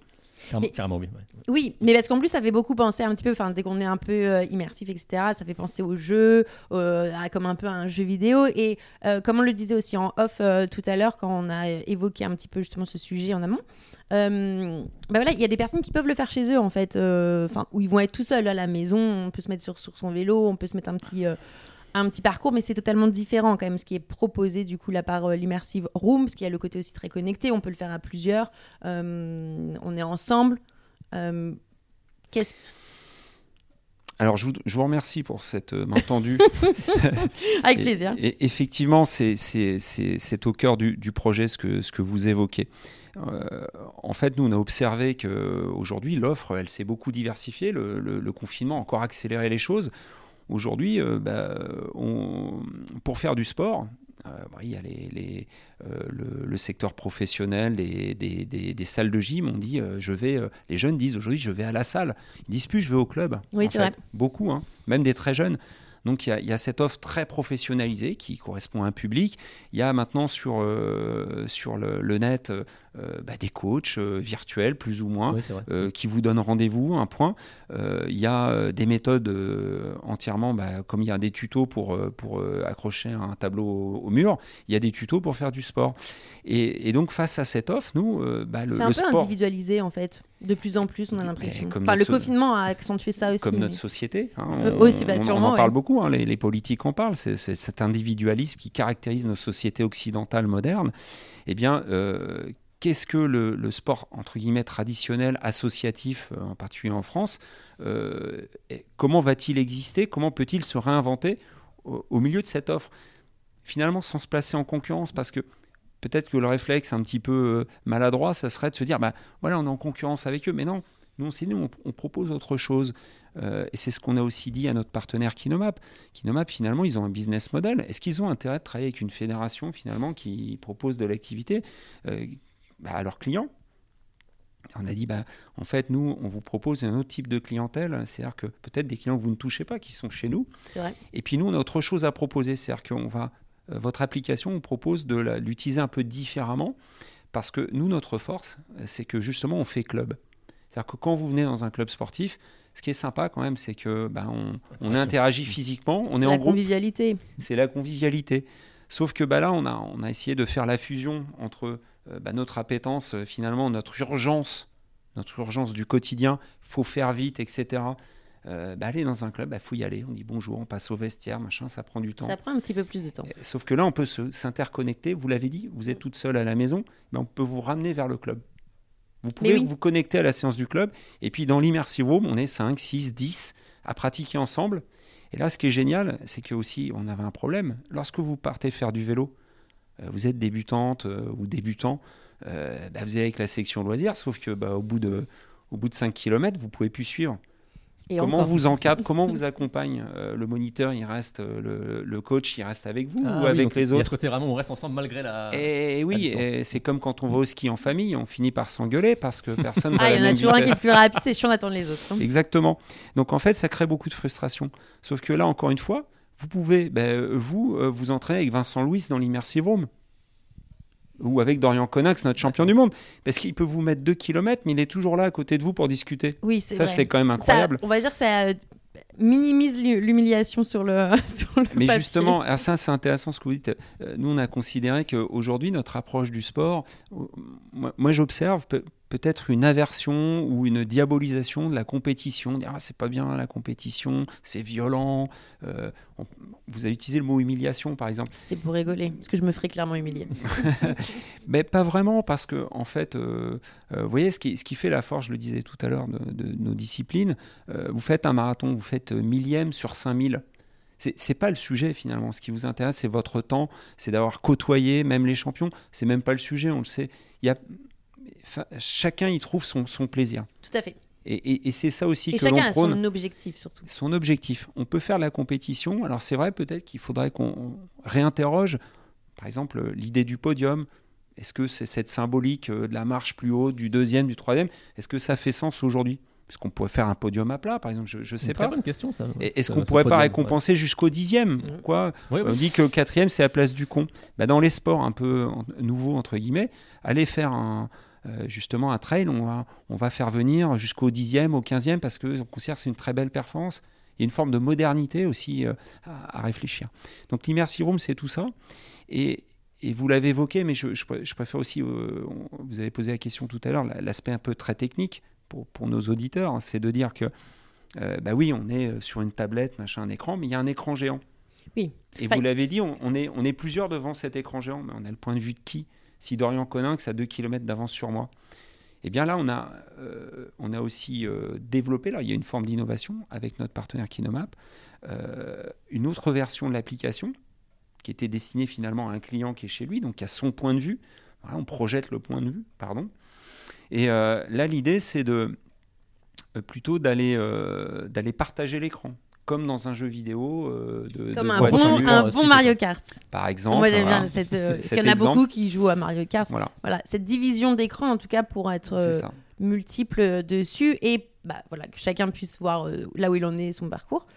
Carrément, oui. Oui, mais parce qu'en plus, ça fait beaucoup penser un petit peu, enfin, dès qu'on est un peu euh, immersif, etc., ça fait penser au jeu, euh, comme un peu un jeu vidéo. Et euh, comme on le disait aussi en off tout à l'heure, quand on a évoqué un petit peu justement ce sujet en amont, bah voilà, il y a des personnes qui peuvent le faire chez eux, en fait, enfin, où ils vont être tout seuls à la maison, on peut se mettre sur, sur son vélo, on peut se mettre un petit un petit parcours, mais c'est totalement différent quand même ce qui est proposé du coup là par euh, l'immersive room, parce qu'il y a le côté aussi très connecté. On peut le faire à plusieurs. Euh, on est ensemble. Euh, Qu'est-ce Alors, je vous, je vous remercie pour cette euh, main tendue. avec Et- plaisir. Et, effectivement, c'est- au cœur du, du projet ce que, ce que vous évoquez. Euh, en fait, nous, on a observé qu'aujourd'hui, l'offre, elle s'est beaucoup diversifiée. Le, le- le confinement a encore accéléré les choses. Aujourd'hui, euh, bah, on- pour faire du sport, euh, bah, il y a les, les, euh, le, le secteur professionnel des, des- des- des salles de gym. On dit, je vais, les jeunes disent aujourd'hui, je vais à la salle. Ils disent plus, je vais au club. Oui, c'est vrai. Beaucoup, hein, même des très jeunes. Donc il y, a, il y a cette offre très professionnalisée qui correspond à un public. Il y a maintenant sur, euh, sur le, le net euh, bah, des coachs euh, virtuels, plus ou moins, Oui, euh, qui vous donnent rendez-vous, un point. Euh, il y a euh, des méthodes euh, entièrement, bah, comme il y a des tutos pour, euh, pour euh, accrocher un tableau au, au mur, il y a des tutos pour faire du sport. Et, et donc face à cette offre, nous, euh, bah, le, C'est un le peu sport, individualisé en fait. De plus en plus, on a l'impression. Enfin, le so- confinement a accentué ça aussi. comme mais- notre société. hein, Euh, on, aussi, bah, on- on sûrement, en parle ouais. beaucoup, hein, les, les politiques en parlent, c'est cet individualisme qui caractérise nos sociétés occidentales modernes. Eh bien, euh, qu'est-ce que le, le sport, entre guillemets, traditionnel, associatif, euh, en particulier en France, euh, comment va-t-il exister Comment peut-il se réinventer au, au milieu de cette offre? Finalement, sans se placer en concurrence, parce que peut-être que le réflexe un petit peu euh, maladroit, ça serait de se dire, bah, voilà, on est en concurrence avec eux, mais non, nous, c'est nous, on, on propose autre chose. Euh, et c'est ce qu'on a aussi dit à notre partenaire Kinomap. Kinomap, finalement, ils ont un business model. Est-ce qu'ils ont intérêt de travailler avec une fédération, finalement, qui propose de l'activité euh, bah, à leurs clients? On a dit, bah, en fait, nous, on vous propose un autre type de clientèle, c'est-à-dire que peut-être des clients que vous ne touchez pas, qui sont chez nous, C'est vrai. et puis nous, on a autre chose à proposer, c'est-à-dire qu'on va, votre application, on propose de la- l'utiliser un peu différemment, parce que nous, notre force, euh, c'est que justement, on fait club. C'est-à-dire que quand vous venez dans un club sportif, ce qui est sympa quand même, c'est que ben, on, interagit physiquement, on C'est est en la groupe, convivialité. c'est la convivialité. Sauf que bah, là, on a, on a essayé de faire la fusion entre euh, bah, notre appétence, euh, finalement, notre urgence, notre urgence du quotidien, faut faire vite, etc. Euh, bah, aller dans un club, il faut y aller. On dit bonjour, on passe au vestiaire, machin, ça prend du temps. Ça prend un petit peu plus de temps. Euh, Sauf que là, on peut se- s'interconnecter. Vous l'avez dit, vous êtes toute seule à la maison, mais on peut vous ramener vers le club. Vous pouvez oui. vous connecter à la séance du club. Et puis, dans l'immersive room, on est 5, 6, 10 à pratiquer ensemble. Et là, ce qui est génial, c'est que aussi, on avait un problème. Lorsque vous partez faire du vélo, euh, vous êtes débutante euh, ou débutant, bah, vous allez avec la section loisirs, sauf que bah, au, bout de, au bout de 5 km, vous pouvez plus suivre. Et comment encore. vous encadre, comment vous accompagne euh, Le moniteur, il reste, euh, le, le coach, il reste avec vous Ah ou oui, avec les Il y a autres ce côté vraiment, on reste ensemble malgré la. et oui, distance. et c'est comme quand on va au ski en famille, on finit par s'engueuler parce que personne Ah, il y en a toujours un qui est plus rapide, c'est chiant d'attendre les autres. hein. Exactement. Donc en fait, ça crée beaucoup de frustration. Sauf que là, encore une fois, vous pouvez, ben, vous, euh, vous entraîner avec Vincent Louis dans l'immersive room. Ou avec Dorian Conax, notre champion du monde. Parce qu'il peut vous mettre 2 km, mais il est toujours là à côté de vous pour discuter. Oui, c'est Ça, c'est quand même Ça, incroyable. on va dire que ça euh, minimise l'hu- l'humiliation sur le, sur le Mais papier. justement, alors ça c'est intéressant ce que vous dites. Euh, Nous, on a considéré qu'aujourd'hui, notre approche du sport, euh, moi, moi, j'observe peut-être une aversion ou une diabolisation de la compétition. Dire, ah, c'est pas bien la compétition, c'est violent. Euh, on- vous avez utilisé le mot humiliation, par exemple. C'était pour rigoler, parce que je me ferais clairement humilier. Mais pas vraiment, parce que, en fait, euh, euh, vous voyez, ce qui, ce qui fait la force, je le disais tout à l'heure, de, de nos disciplines, vous faites un marathon, vous faites millième sur 5000. C'est pas le sujet finalement. Ce qui vous intéresse, c'est votre temps, c'est d'avoir côtoyé même les champions. C'est même pas le sujet, on le sait. Il y a, chacun y trouve son, son plaisir. Tout à fait. Et, et- et c'est ça aussi Et que l'on chacun a prône son objectif, surtout. son objectif. On peut faire la compétition. Alors c'est vrai peut-être qu'il faudrait qu'on réinterroge, par exemple, l'idée du podium. Est-ce que c'est cette symbolique euh, de la marche plus haute, du deuxième, du troisième? Est-ce que ça fait sens aujourd'hui? Est-ce qu'on pourrait faire un podium à plat, par exemple Je ne C'est sais une très pas. bonne question, ça. Et Est-ce ce- qu'on ce pourrait pas récompenser jusqu'au dixième? Pourquoi? Ouais. Ouais, on ouais. dit que le quatrième, c'est la place du con. Bah, dans les sports un peu en- nouveaux, entre guillemets, aller faire un, euh, justement un trail, on va, on va faire venir jusqu'au dixième, au quinzième, parce qu'on considère que c'est une très belle performance. Il y a une forme de modernité aussi euh, à, à réfléchir. Donc l'immersive room, c'est tout ça. Et, et vous l'avez évoqué, mais je, je pr- je préfère aussi, euh, on- vous avez posé la question tout à l'heure, la- l'aspect un peu très technique pour, pour nos auditeurs, hein, c'est de dire que, bah oui, on est sur une tablette, machin, un écran, mais il y a un écran géant. Oui. Et Enfin- vous l'avez dit, on, on est, on est plusieurs devant cet écran géant, mais on a le point de vue de qui? Si Dorian Coninx a 2 km d'avance sur moi. Eh bien là, on a, euh, on a aussi euh, développé, là, il y a une forme d'innovation avec notre partenaire Kinomap, euh, une autre version de l'application qui était destinée finalement à un client qui est chez lui, donc qui a son point de vue. On projette le point de vue, pardon. Et là, l'idée, c'est de plutôt d'aller d'aller partager l'écran, comme dans un jeu vidéo euh, de, Comme de un bon, un euh, bon. Mario Kart. par exemple. Moi j'aime voilà. bien cette. euh, parce qu'il y en a exemple. beaucoup qui jouent à Mario Kart. Voilà, Voilà, cette division d'écran en tout cas pour être c'est euh, ça. multiple dessus et bah, voilà, que chacun puisse voir euh, là où il en est, son parcours.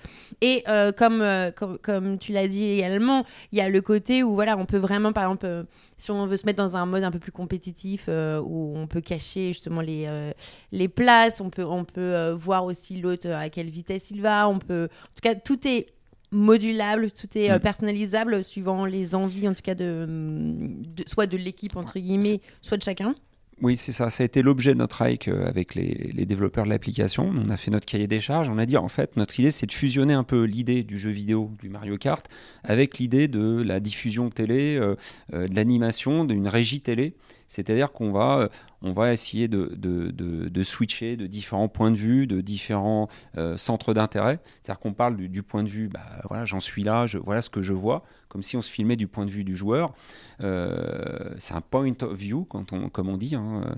Et euh, comme, euh, comme, comme tu l'as dit également, il y a le côté où voilà, on peut vraiment, par exemple, si on veut se mettre dans un mode un peu plus compétitif, où on peut cacher justement les, les places, on peut, on peut voir aussi l'autre à quelle vitesse il va, on peut... En tout cas, tout est modulable, tout est Mm. personnalisable suivant les envies en tout cas de, de- soit de l'équipe entre guillemets, soit de chacun. Oui, c'est ça. Ça a été l'objet de notre hike euh, avec les, développeurs de l'application. On a fait notre cahier des charges. On a dit, en fait, notre idée, c'est de fusionner un peu l'idée du jeu vidéo, du Mario Kart, avec l'idée de la diffusion télé, euh, euh, de l'animation, d'une régie télé. C'est-à-dire qu'on va, euh, on va essayer de, de, de- switcher de différents points de vue, de différents euh, centres d'intérêt. C'est-à-dire qu'on parle du, point de vue, bah, voilà, j'en suis là, je, voilà ce que je vois, comme si on se filmait du point de vue du joueur. Euh, c'est un point of view, comme on dit, hein,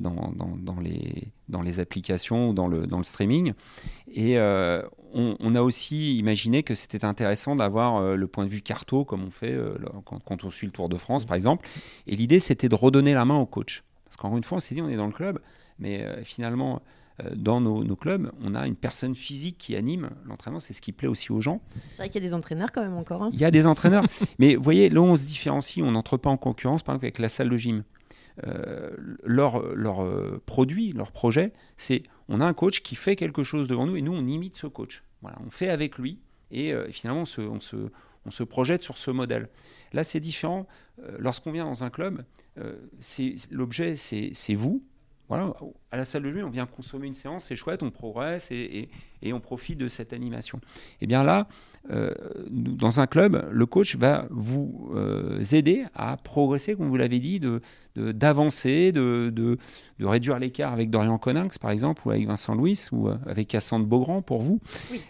dans, dans- dans les, dans les applications ou dans le, dans le streaming. Et euh, on, on a aussi imaginé que c'était intéressant d'avoir euh, le point de vue carto, comme on fait euh, quand, quand on suit le Tour de France, par exemple. Et l'idée, c'était de redonner la main au coach. Parce qu'encore une fois, on s'est dit, on est dans le club, mais finalement, dans nos, nos clubs, on a une personne physique qui anime l'entraînement. C'est ce qui plaît aussi aux gens. C'est vrai qu'il y a des entraîneurs quand même encore. hein. Il y a des entraîneurs. mais vous voyez, là on se différencie, on n'entre pas en concurrence, par exemple, avec la salle de gym. Euh, leur, euh, produit, leur projet, c'est on a un coach qui fait quelque chose devant nous et nous, on imite ce coach. Voilà, on fait avec lui et euh, finalement, on se, on, se, on se projette sur ce modèle. Là, c'est différent. Lorsqu'on vient dans un club, l'objet, c'est vous. Voilà, à la salle de gym, on vient consommer une séance, c'est chouette, on progresse et, on profite de cette animation. Et bien là, euh, dans un club, le coach va vous euh, aider à progresser, comme vous l'avez dit, de de- d'avancer, de, de, de réduire l'écart avec Dorian Coninx, par exemple, ou avec Vincent Louis, ou euh, avec Cassandre Beaugrand, pour vous, Oui.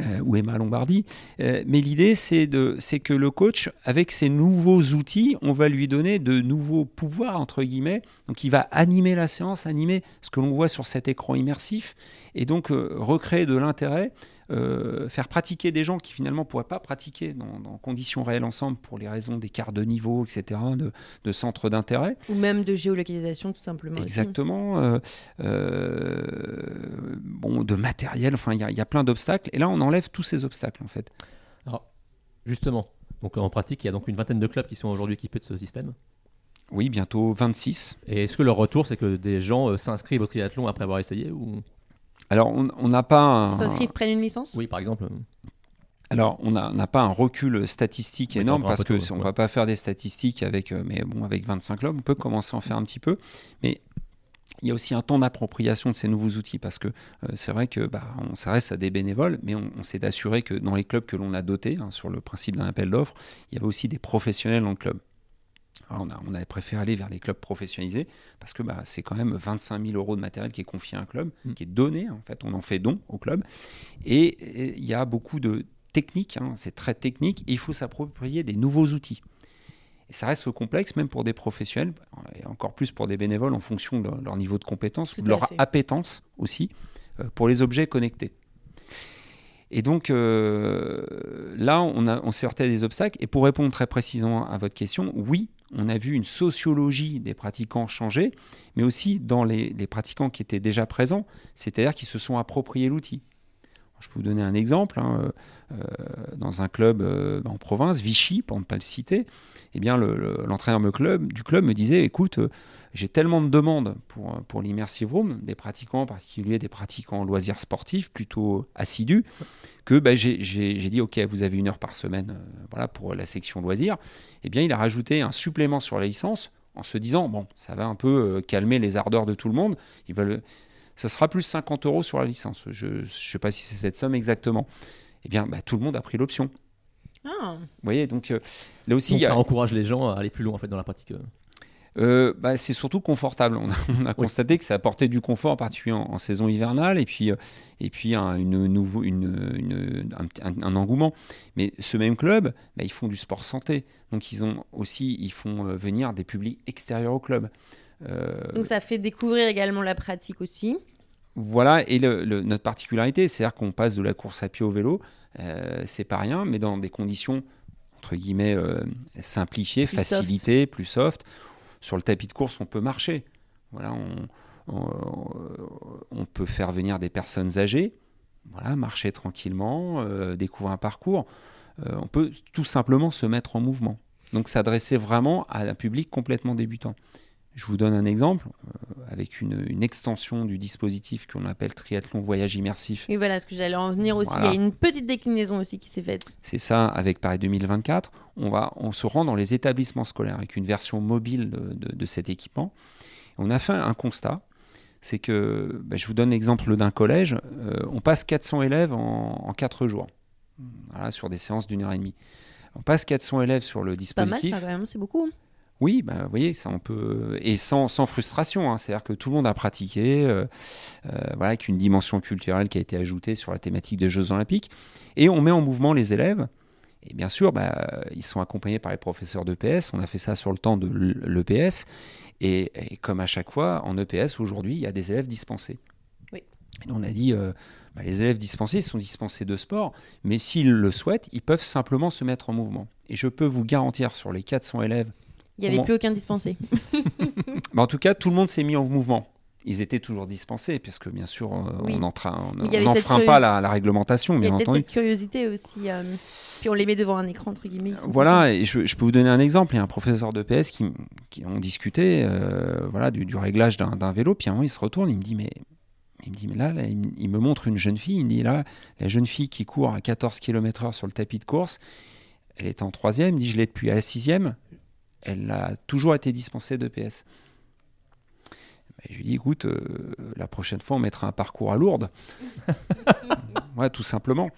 Euh, ou Emma Lombardi. Euh, mais l'idée, c'est que le coach, avec ses nouveaux outils, on va lui donner de nouveaux pouvoirs, entre guillemets. Donc, il va animer la séance, animer ce que l'on voit sur cet écran immersif, et donc euh, recréer de l'intérêt euh, faire pratiquer des gens qui finalement ne pourraient pas pratiquer dans, dans conditions réelles ensemble pour les raisons d'écart de niveau, etc., de, de centres d'intérêt. Ou même de géolocalisation tout simplement. Exactement. euh, euh, bon, de matériel, enfin, il y, a- il y a plein d'obstacles. Et là, on enlève tous ces obstacles, en fait. Justement, donc en pratique, il y a donc une vingtaine de clubs qui sont aujourd'hui équipés de ce système. Oui, bientôt 26. Et est-ce que leur retour, c'est que des gens euh, s'inscrivent au triathlon après avoir essayé ou... Alors, on n'a pas un... S'inscrivent, prennent une licence? Oui, par exemple. Alors, on n'a pas un recul statistique Oui, énorme parce que si on ouais. va pas faire des statistiques avec, euh, mais bon, avec 25 clubs, on peut commencer à en faire un petit peu. Mais il y a aussi un temps d'appropriation de ces nouveaux outils parce que euh, c'est vrai que bah, on s'adresse à des bénévoles, mais on, on s'est assuré que dans les clubs que l'on a dotés, hein, sur le principe d'un appel d'offres, il y avait aussi des professionnels dans le club. Alors, on, a, on préféré aller vers des clubs professionnalisés parce que bah, c'est quand même 25 000 euros de matériel qui est confié à un club, Mm. qui est donné, en fait, on en fait don au club. Et il y a beaucoup de techniques, hein, c'est très technique, et il faut s'approprier des nouveaux outils. Et ça reste complexe, même pour des professionnels, et encore plus pour des bénévoles en fonction de leur niveau de compétence Tout ou de leur fait. appétence aussi, euh, pour les objets connectés. Et donc euh, là, on, a- on s'est heurté à des obstacles. Et pour répondre très précisément à votre question, oui, on a vu une sociologie des pratiquants changer, mais aussi dans les, pratiquants qui étaient déjà présents, c'est-à-dire qui se sont appropriés l'outil. Je peux vous donner un exemple. hein, euh, dans un club euh, en province, Vichy, pour ne pas le citer, eh bien, le- le- l'entraîneur du club me disait écoute, j'ai tellement de demandes pour, euh, pour l'immersive room, des pratiquants en particulier, des pratiquants en loisirs sportifs plutôt assidus, que bah, j'ai dit ok, vous avez une heure par semaine euh, voilà, pour la section loisirs. Eh bien, il a rajouté un supplément sur la licence en se disant bon, ça va un peu euh, calmer les ardeurs de tout le monde. Ils veulent, ça sera plus 50 euros sur la licence. Je ne sais pas si c'est cette somme exactement. eh bien, bah, tout le monde a pris l'option. Ah. Vous voyez, donc euh, là aussi, Donc il y a- ça encourage les gens à aller plus loin en fait dans la pratique. Euh. bah, c'est surtout confortable. On a, on a constaté que ça apportait du confort, en particulier en, en saison hivernale, et puis, euh, et puis un, une nouveau, une, une- un, petit- un- un engouement. Mais ce même club, bah, ils font du sport santé. Donc ils ont aussi, ils font euh, venir des publics extérieurs au club. Euh, Donc ça fait découvrir également la pratique aussi. Voilà, et le- le- notre particularité, c'est-à-dire qu'on passe de la course à pied au vélo, euh, c'est pas rien, mais dans des conditions, entre guillemets, euh, simplifiées, Plus facilitées, plus soft. Sur le tapis de course, on peut marcher. Voilà, on, on- on peut faire venir des personnes âgées, voilà, marcher tranquillement, euh, découvrir un parcours. Euh, on peut tout simplement se mettre en mouvement. Donc s'adresser vraiment à un public complètement débutant. Je vous donne un exemple euh, avec une, une extension du dispositif qu'on appelle triathlon voyage immersif. Oui, voilà, ce que j'allais en venir aussi. Voilà. Il y a une petite déclinaison aussi qui s'est faite. C'est ça, avec Paris 2024, on, va, on se rend dans les établissements scolaires avec une version mobile de, de- de cet équipement. On a fait un constat, c'est que, ben, je vous donne l'exemple d'un collège, euh, on passe 400 élèves en, en 4 jours, voilà, sur des séances d'une heure et demie. On passe 400 élèves sur le Pas mal dispositif. ça quand même, c'est beaucoup. Oui, bah, vous voyez, ça on peut et sans, sans frustration, hein. c'est-à-dire que tout le monde a pratiqué, euh, euh, voilà, avec une dimension culturelle qui a été ajoutée sur la thématique des Jeux Olympiques, et on met en mouvement les élèves. Et bien sûr, bah, ils sont accompagnés par les professeurs d'EPS. On a fait ça sur le temps de l'EPS. Et, et comme à chaque fois, en EPS, aujourd'hui, il y a des élèves dispensés. Oui. Et on a dit, euh, bah, les élèves dispensés sont dispensés de sport, mais s'ils le souhaitent, ils peuvent simplement se mettre en mouvement. Et je peux vous garantir, sur les 400 élèves, Il n'y avait Comment- plus aucun dispensé. bah, en tout cas, tout le monde s'est mis en mouvement. Ils étaient toujours dispensés, puisque bien sûr, euh, Oui. on n'enfreint pas la, la réglementation, Il y bien a peut-être entendu. cette curiosité aussi. euh, Puis on les met devant un écran, entre guillemets. Voilà, et je, je peux vous donner un exemple. Il y a un professeur de PS qui, qui ont discuté euh, voilà, du, du réglage d'un vélo. Puis à un moment, il se retourne, il me dit, mais, il me, dit, mais là, là, il, me- il me montre une jeune fille. Il me dit, là, la jeune fille qui court à 14 km/h sur le tapis de course, elle est en troisième. Il me dit, je l'ai depuis la sixième. Elle a toujours été dispensée de PS. Je lui dis, écoute, euh, la prochaine fois, on mettra un parcours à Lourdes. ouais, tout simplement.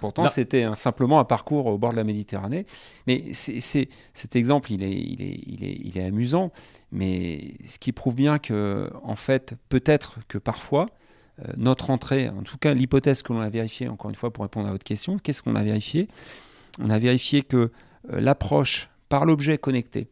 Pourtant, c'était simplement un parcours au bord de la Méditerranée. Mais c'est- c'est- cet exemple, il est, il, est, il, est, il est amusant, mais ce qui prouve bien que, en fait, peut-être que parfois, euh, notre entrée, en tout cas l'hypothèse que l'on a vérifiée, encore une fois pour répondre à votre question, qu'est-ce qu'on a vérifié? On a vérifié que euh, l'approche par l'objet connecté,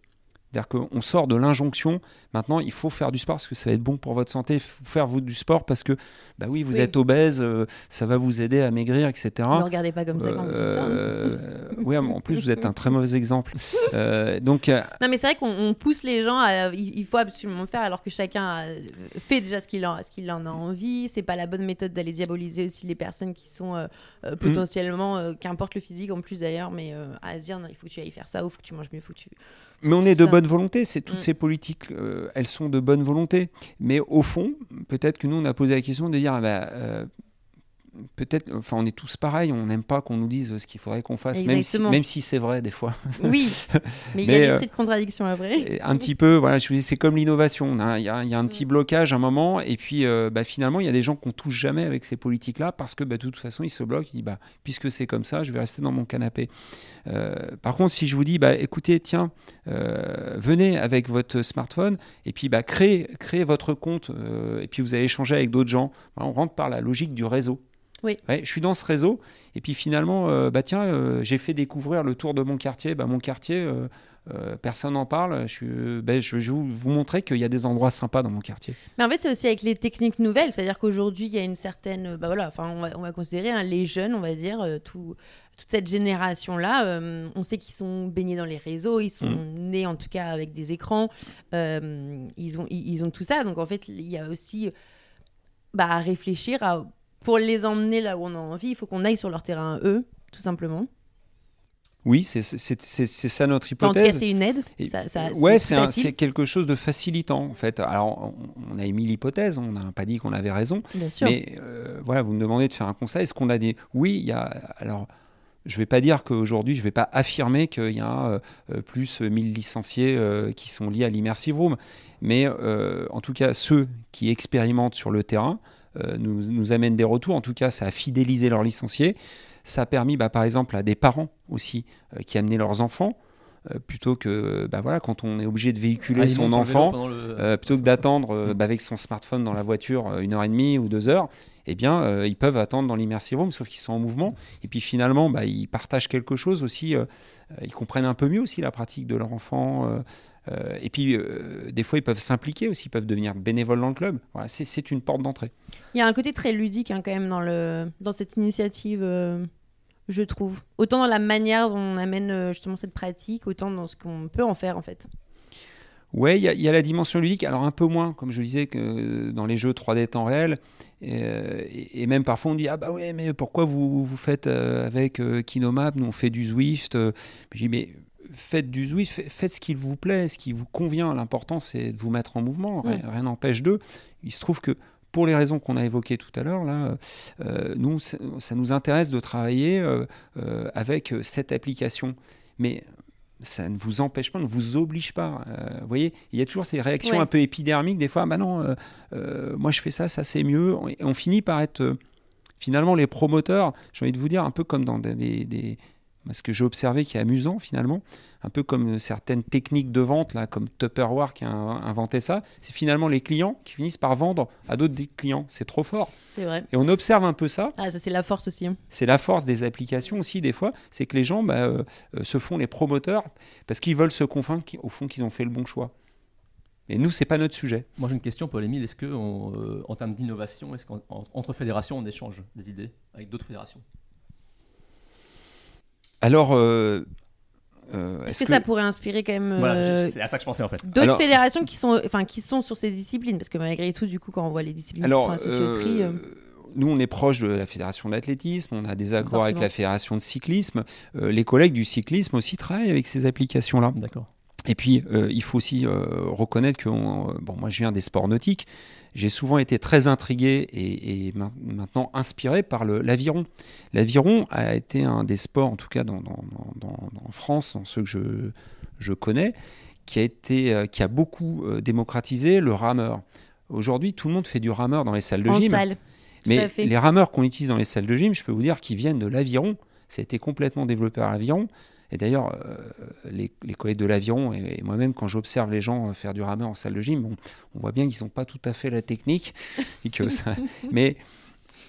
c'est-à-dire qu'on sort de l'injonction, maintenant il faut faire du sport parce que ça va être bon pour votre santé, il faut faire vous du sport parce que, bah oui, vous Oui. êtes obèse, euh, ça va vous aider à maigrir, etc. Ne regardez pas comme ça quand vous dites ça. hein. Euh, oui, en plus, vous êtes un très mauvais exemple. Euh, donc, euh, Non, mais c'est vrai qu'on on pousse les gens à. Il faut absolument le faire alors que chacun fait déjà ce qu'il en, ce qu'il en a envie. C'est pas la bonne méthode d'aller diaboliser aussi les personnes qui sont euh, euh, potentiellement, euh, qu'importe le physique en plus d'ailleurs, mais euh, à se dire non, il faut que tu ailles faire ça ou il faut que tu manges mieux, il faut que tu. mais on est de Ça. bonne volonté. C'est toutes Mm. ces politiques, euh, elles sont de bonne volonté. Mais au fond, peut-être que nous, on a posé la question de dire, ah bah, euh, peut-être, enfin, on est tous pareils. On n'aime pas qu'on nous dise ce qu'il faudrait qu'on fasse, même si, Exactement. même si c'est vrai des fois. Oui, mais il y a euh, l'esprit de contradiction après. Un petit peu, voilà, je vous dis, c'est comme l'innovation. Il y, a, il y a un petit Mm. blocage à un moment, et puis euh, bah, finalement, il y a des gens qu'on touche jamais avec ces politiques-là parce que bah, de toute façon, ils se bloquent. Ils disent, bah, puisque c'est comme ça, je vais rester dans mon canapé. Euh, par contre, si je vous dis, bah, écoutez, tiens, euh, venez avec votre smartphone et puis bah, créez, créez votre compte, euh, et puis vous allez échanger avec d'autres gens. Bah, on rentre par la logique du réseau. Oui. Ouais, je suis dans ce réseau, et puis finalement, euh, bah, tiens, euh, j'ai fait découvrir le tour de mon quartier. Bah, mon quartier, euh, personne n'en parle. Je, suis, ben, je, je vais vous, vous montrer qu'il y a des endroits sympas dans mon quartier. Mais en fait, c'est aussi avec les techniques nouvelles. C'est-à-dire qu'aujourd'hui, il y a une certaine. Bah voilà, enfin, on va, on va considérer hein, les jeunes, on va dire, tout, toute cette génération-là. euh, on sait qu'ils sont baignés dans les réseaux, ils sont nés en tout cas avec des écrans, euh, ils, ont, ils, ils ont tout ça. Donc en fait, il y a aussi bah, à réfléchir à. Pour les emmener là où on a envie, il faut qu'on aille sur leur terrain, eux, tout simplement. Oui, c'est ça notre Enfin, en tout cas, hypothèse. c'est une aide. Ça, ça- ouais, c'est quelque chose de facilitant en fait. Alors, on, on a émis l'hypothèse, on n'a pas dit qu'on avait raison, bien sûr. mais euh, voilà, vous me demandez de faire un conseil. Est-ce qu'on a des Oui, il y a. Alors, je vais pas dire qu'aujourd'hui, je vais pas affirmer qu'il y a euh, plus 1000 licenciés euh, qui sont liés à l'immersive room, mais euh, en tout cas, ceux qui expérimentent sur le terrain nous, nous amènent des retours. En tout cas, ça a fidélisé leurs licenciés. ça a permis, bah, par exemple, à des parents aussi qui amenaient leurs enfants. plutôt que bah voilà quand on est obligé de véhiculer Ah, son enfant le- euh, plutôt que d'attendre euh, bah, avec son smartphone dans la voiture euh, une heure et demie ou deux heures, eh bien, euh, ils peuvent attendre dans l'immersive room, sauf qu'ils sont en mouvement. Et puis finalement, bah, ils partagent quelque chose aussi. euh, euh, ils comprennent un peu mieux aussi la pratique de leur enfant. et puis, des fois, ils peuvent s'impliquer aussi, ils peuvent devenir bénévoles dans le club. Voilà, c'est- une porte d'entrée. Il y a un côté très ludique hein, quand même dans, dans cette initiative, je trouve. Autant dans la manière dont on amène justement cette pratique, autant dans ce qu'on peut en faire en fait. Ouais, il y, a- il y a la dimension ludique, alors un peu moins, comme je le disais, que dans les jeux 3D temps réel. Et, euh, et- même parfois on dit Ah bah ouais, mais pourquoi vous, vous faites euh, avec euh, Kinomap? Nous on fait du Zwift. Je dis Mais faites du Zwift, fa- faites ce qu'il vous plaît, ce qui vous convient. L'important c'est de vous mettre en mouvement, Ouais. rien n'empêche d'eux. Il se trouve que pour les raisons qu'on a évoquées tout à l'heure, là, euh, nous, ça, nous intéresse de travailler euh, euh, avec cette application. Mais ça ne vous empêche pas, ne vous oblige pas. Euh, vous voyez, il y a toujours ces réactions Ouais. un peu épidermiques. Des fois, bah non, euh, euh, moi je fais ça, ça c'est mieux. On finit par être finalement les promoteurs. J'ai envie de vous dire un peu comme dans des, des- des- moi, ce que j'ai observé qui est amusant finalement, un peu comme certaines techniques de vente là, comme Tupperware qui a inventé ça. C'est finalement les clients qui finissent par vendre à d'autres clients. C'est trop fort. C'est vrai. Et on observe un peu ça. Ah, ça c'est la force aussi. hein. C'est la force des applications aussi, des fois, c'est que les gens bah, euh, euh, se font les promoteurs parce qu'ils veulent se convaincre qu'au fond qu'ils ont fait le bon choix. Et nous, c'est pas notre sujet. Moi j'ai une question, Paul-Émile. Est-ce que, on, euh, en termes d'innovation, est-ce qu'entre fédérations, on échange des idées avec d'autres fédérations? Alors, euh, euh, Est-ce que, ça pourrait inspirer quand même Voilà, euh, je- c'est à ça que je pensais en fait. d'autres Alors- fédérations qui sont, enfin, qui sont sur ces disciplines? Parce que malgré tout, du coup, quand on voit les disciplines qui sont associées au tri, nous, on est proche de la fédération d'athlétisme, on a des accords avec la fédération de cyclisme. Euh, les collègues du cyclisme aussi travaillent avec ces applications-là. D'accord. Et puis, euh, il faut aussi euh, reconnaître que, on- euh, bon, moi je viens des sports nautiques, j'ai souvent été très intrigué et, et main- maintenant inspiré par l'aviron. L'aviron a été un des sports, en tout cas dans, dans- dans- dans- en France, dans ceux que je, je connais, qui a, été, qui a beaucoup démocratisé le rameur. Aujourd'hui, tout le monde fait du rameur dans les salles de en gym. salle. À Mais les rameurs qu'on utilise dans les salles de gym, je peux vous dire qu'ils viennent de l'aviron. Ça a été complètement développé par l'aviron. Et d'ailleurs, euh, les, collègues de l'aviron et, moi-même, quand j'observe les gens euh, faire du rameur en salle de gym, on voit bien qu'ils n'ont pas tout à fait la technique. mais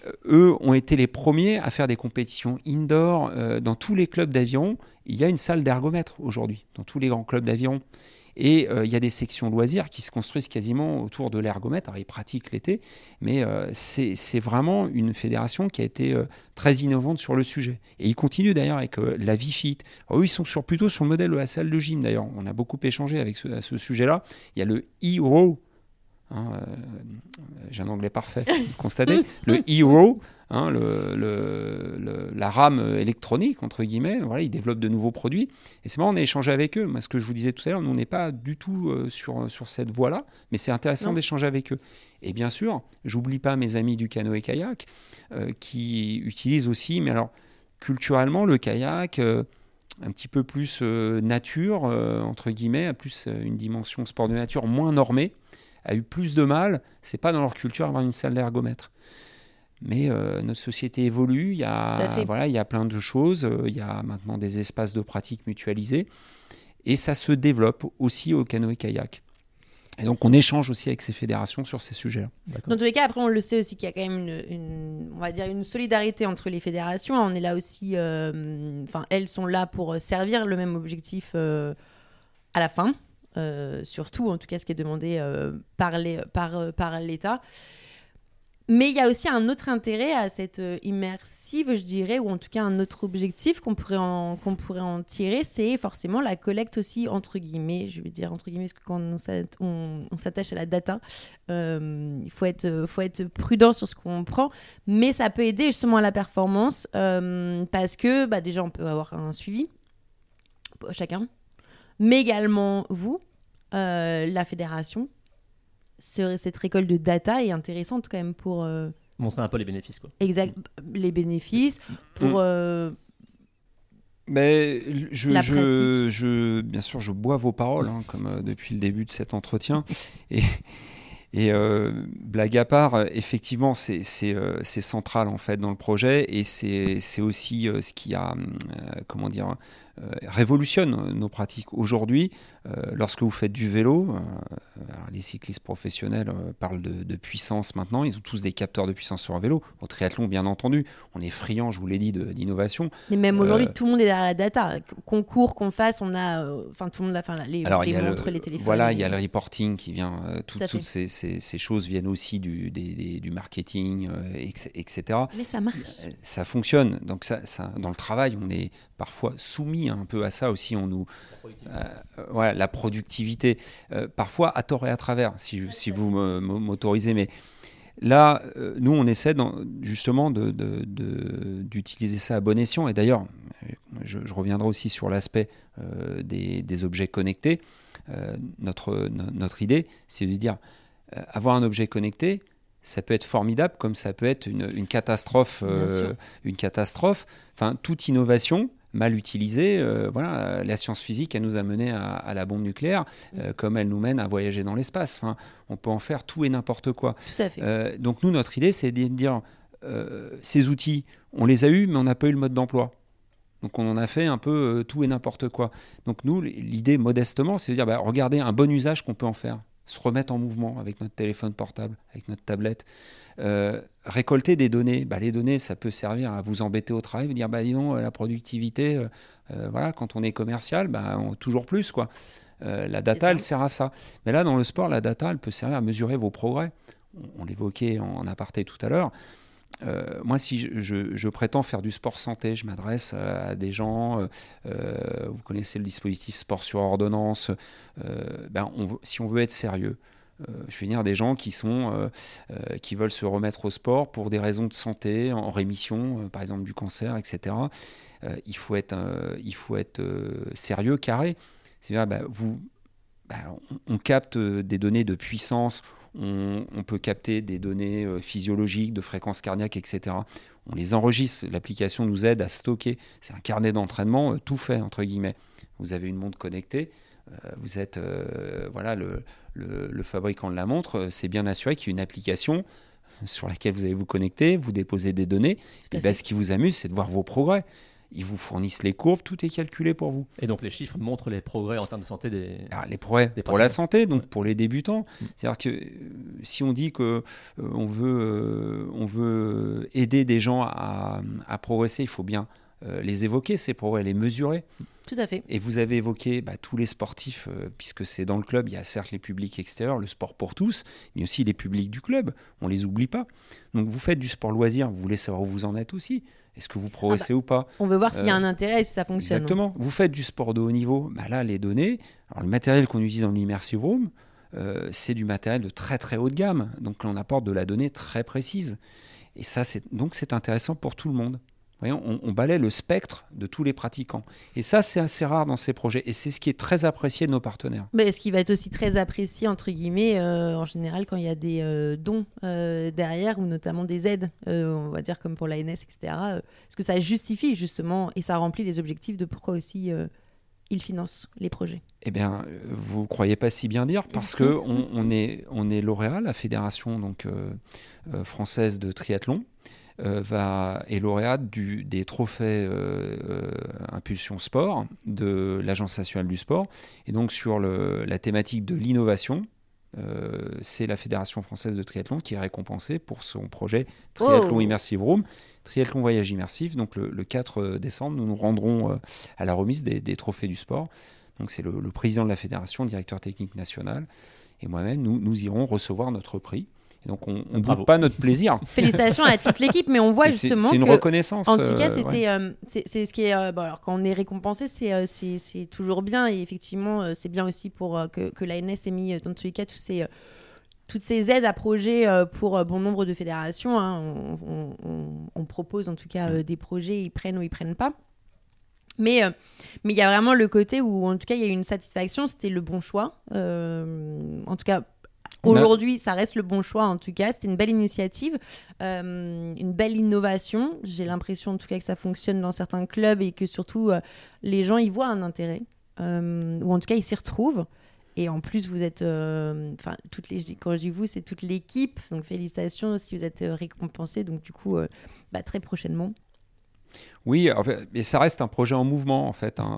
euh, eux ont été les premiers à faire des compétitions indoor. Dans tous les clubs d'aviron, il y a une salle d'ergomètre aujourd'hui, dans tous les grands clubs d'aviron. Et euh, il y a des sections loisirs qui se construisent quasiment autour de l'ergomètre. Alors, ils pratiquent l'été, mais euh, c'est vraiment une fédération qui a été euh, très innovante sur le sujet. Et ils continuent d'ailleurs avec la Vifit. Eux, ils sont plutôt sur le modèle de la salle de gym d'ailleurs. On a beaucoup échangé avec ce, ce sujet-là. Il y a le e-row. Hein, euh, J'ai un anglais parfait, constatez. Le e-row, hein, le, le- le- la rame électronique, entre guillemets. Voilà, ils développent de nouveaux produits. Et c'est marrant, on a échangé avec eux. Moi, ce que je vous disais tout à l'heure, nous, on n'est pas du tout euh, sur, sur cette voie-là, mais c'est intéressant d'échanger avec eux. Et bien sûr, j'oublie pas mes amis du canoë-kayak euh, qui utilisent aussi, mais alors culturellement, le kayak, euh, un petit peu plus euh, nature, euh, entre guillemets, a plus euh, une dimension sport de nature moins normée, a eu plus de mal, c'est pas dans leur culture avoir une salle d'ergomètre. Mais euh, notre société évolue, il y, a, voilà, il y a plein de choses, euh, il y a maintenant des espaces de pratique mutualisés, et ça se développe aussi au canoë-kayak. Et donc on échange aussi avec ces fédérations sur ces sujets-là. Dans tous les cas, après, on le sait aussi qu'il y a quand même une, une- on va dire une solidarité entre les fédérations. On est là aussi, euh, enfin, elles sont là pour servir le même objectif euh, à la fin, surtout, en tout cas, ce qui est demandé euh, euh, par l'État. Mais il y a aussi un autre intérêt à cette euh, immersive, je dirais, ou en tout cas un autre objectif qu'on pourrait en, pourrait en tirer, c'est forcément la collecte aussi, entre guillemets, je vais dire entre guillemets, parce que quand on s'att- on- on s'attache à la data, euh, il faut être, euh, faut être prudent sur ce qu'on prend, mais ça peut aider justement à la performance, euh, parce que bah, déjà on peut avoir un suivi, chacun, mais également vous, euh, la fédération. Ce- cette récolte de data est intéressante quand même pour euh, Montrer un peu les bénéfices quoi. exact les bénéfices, pour Mm. euh, Mais je, La je, pratique. je- bien sûr, je bois vos paroles, hein, comme euh, depuis le début de cet entretien. Et, Et euh, blague à part, effectivement, c'est central en fait dans le projet et c'est aussi ce qui a, comment dire, révolutionne nos pratiques. Aujourd'hui, euh, lorsque vous faites du vélo, euh, les cyclistes professionnels euh, parlent de, puissance maintenant, ils ont tous des capteurs de puissance sur un vélo. Au triathlon, bien entendu, on est friand, je vous l'ai dit, d'innovation. Mais même aujourd'hui, tout le monde est derrière la data. Qu'on court, qu'on fasse, on a, enfin tout le monde a, enfin les, les montres, les téléphones. Voilà, il y a le reporting qui vient. toutes ces, ces, choses viennent aussi du, du marketing, etc. Mais ça marche. Ça fonctionne. Donc ça, ça, dans le travail, on est parfois soumis un peu à ça aussi. On nous, voilà, la productivité, euh, parfois à tort et à travers, si, si vous m'autorisez, mais là, euh, nous, on essaie justement d'utiliser de, ça à bon escient, et d'ailleurs, je, reviendrai aussi sur l'aspect euh, des, objets connectés. notre, notre idée, c'est de dire, avoir un objet connecté, ça peut être formidable comme ça peut être une, une catastrophe. une catastrophe. Enfin, toute innovation, mal utilisée, euh, voilà, la science physique, elle nous a mené à, la bombe nucléaire, euh, comme elle nous mène à voyager dans l'espace. Enfin, on peut en faire tout et n'importe quoi. Euh, donc nous, notre idée, c'est de dire, ces outils, on les a eus, mais on n'a pas eu le mode d'emploi. Donc on en a fait un peu tout et n'importe quoi. Donc nous, l'idée modestement, c'est de dire, bah, regardez un bon usage qu'on peut en faire se remettre en mouvement avec notre téléphone portable, avec notre tablette. Euh, récolter des données, bah, les données, ça peut servir à vous embêter au travail, vous dire, bah, disons, la productivité, euh, euh, voilà, quand on est commercial, bah, toujours plus. quoi. la data, elle sert à ça. Mais là, dans le sport, la data, elle peut servir à mesurer vos progrès. On, l'évoquait en, aparté tout à l'heure. moi, si je, prétends faire du sport santé, je m'adresse à des gens, vous connaissez le dispositif sport sur ordonnance, ben si on veut être sérieux, euh, je vais dire des gens qui, sont, euh, euh, qui veulent se remettre au sport pour des raisons de santé, en rémission, par exemple du cancer, etc. il faut être, il faut être sérieux, carré. C'est-à-dire, bah, vous, bah, on, capte des données de puissance, on, peut capter des données physiologiques, de fréquence cardiaque, etc. On les enregistre, l'application nous aide à stocker. C'est un carnet d'entraînement tout fait, entre guillemets. Vous avez une montre connectée, vous êtes voilà, le, le, fabricant de la montre c'est bien assuré qu'il y a une application sur laquelle vous allez vous connecter, vous déposez des données. Et ben, ce qui vous amuse, c'est de voir vos progrès. Ils vous fournissent les courbes, tout est calculé pour vous. Et donc les chiffres montrent les progrès en termes de santé des. Ah, les progrès pour la santé, donc pour les débutants. Mm. C'est-à-dire que euh, si on dit que euh, on veut, euh, on veut aider des gens à, à progresser, il faut bien les évoquer ces progrès, les mesurer. Tout à fait. Et vous avez évoqué bah, tous les sportifs, euh, puisque c'est dans le club, il y a certes les publics extérieurs, le sport pour tous, mais aussi les publics du club. On les oublie pas. Donc vous faites du sport loisir, vous voulez savoir où vous en êtes aussi. Est-ce que vous progressez ah bah, ou pas On veut voir s'il y a un euh, intérêt et si ça fonctionne. Exactement. Vous faites du sport de haut niveau, bah là les données, alors le matériel qu'on utilise dans l'immersive room, euh, c'est du matériel de très très haut de gamme. Donc on apporte de la donnée très précise. Et ça, c'est donc c'est intéressant pour tout le monde on, on, balaie le spectre de tous les pratiquants. Et ça, c'est assez rare dans ces projets. Et c'est ce qui est très apprécié de nos partenaires. Mais ce qui va être aussi très apprécié, entre guillemets, euh, en général, quand il y a des euh, dons euh, derrière, ou notamment des aides, on va dire comme pour l'ANS, etc. parce que ça justifie justement, et ça remplit les objectifs de pourquoi aussi ils financent les projets. Eh bien, vous ne croyez pas si bien dire, parce que on, est, on est lauréat, la fédération donc, française de triathlon. Euh, va, est lauréate du, des trophées euh, euh, Impulsion Sport de l'Agence nationale du sport. Et donc sur le, la thématique de l'innovation, c'est la Fédération française de triathlon qui est récompensée pour son projet Triathlon oh. Immersive Room, Triathlon Voyage Immersif. Donc le, 4 décembre, nous nous rendrons à la remise des, des trophées du sport. Donc c'est le, le, président de la fédération, le directeur technique national, et moi-même, nous, nous irons recevoir notre prix donc on ne doute pas notre plaisir. Félicitations à toute l'équipe, mais on voit justement c'est une reconnaissance. En tout cas, euh, c'était euh, c'est ce qui est euh, bon, alors quand on est récompensé, c'est c'est toujours bien et effectivement c'est bien aussi pour que, que l'ANS ait mis dans tous les cas tous ces toutes ces aides à projets pour bon nombre de fédérations. Hein. on, propose en tout cas des projets, ils prennent ou ils prennent pas. Mais mais il y a vraiment le côté où en tout cas il y a eu une satisfaction, c'était le bon choix. en tout cas Aujourd'hui, ça reste le bon choix en tout cas. C'était une belle initiative, euh, une belle innovation. J'ai l'impression en tout cas que ça fonctionne dans certains clubs et que surtout euh, les gens y voient un intérêt, euh, ou en tout cas ils s'y retrouvent. Et en plus, vous êtes, enfin, toutes les, quand je dis vous, c'est toute l'équipe. Donc félicitations si vous êtes euh, récompensé. Donc du coup, bah, très prochainement. Oui, mais ça reste un projet en mouvement en fait. Hein,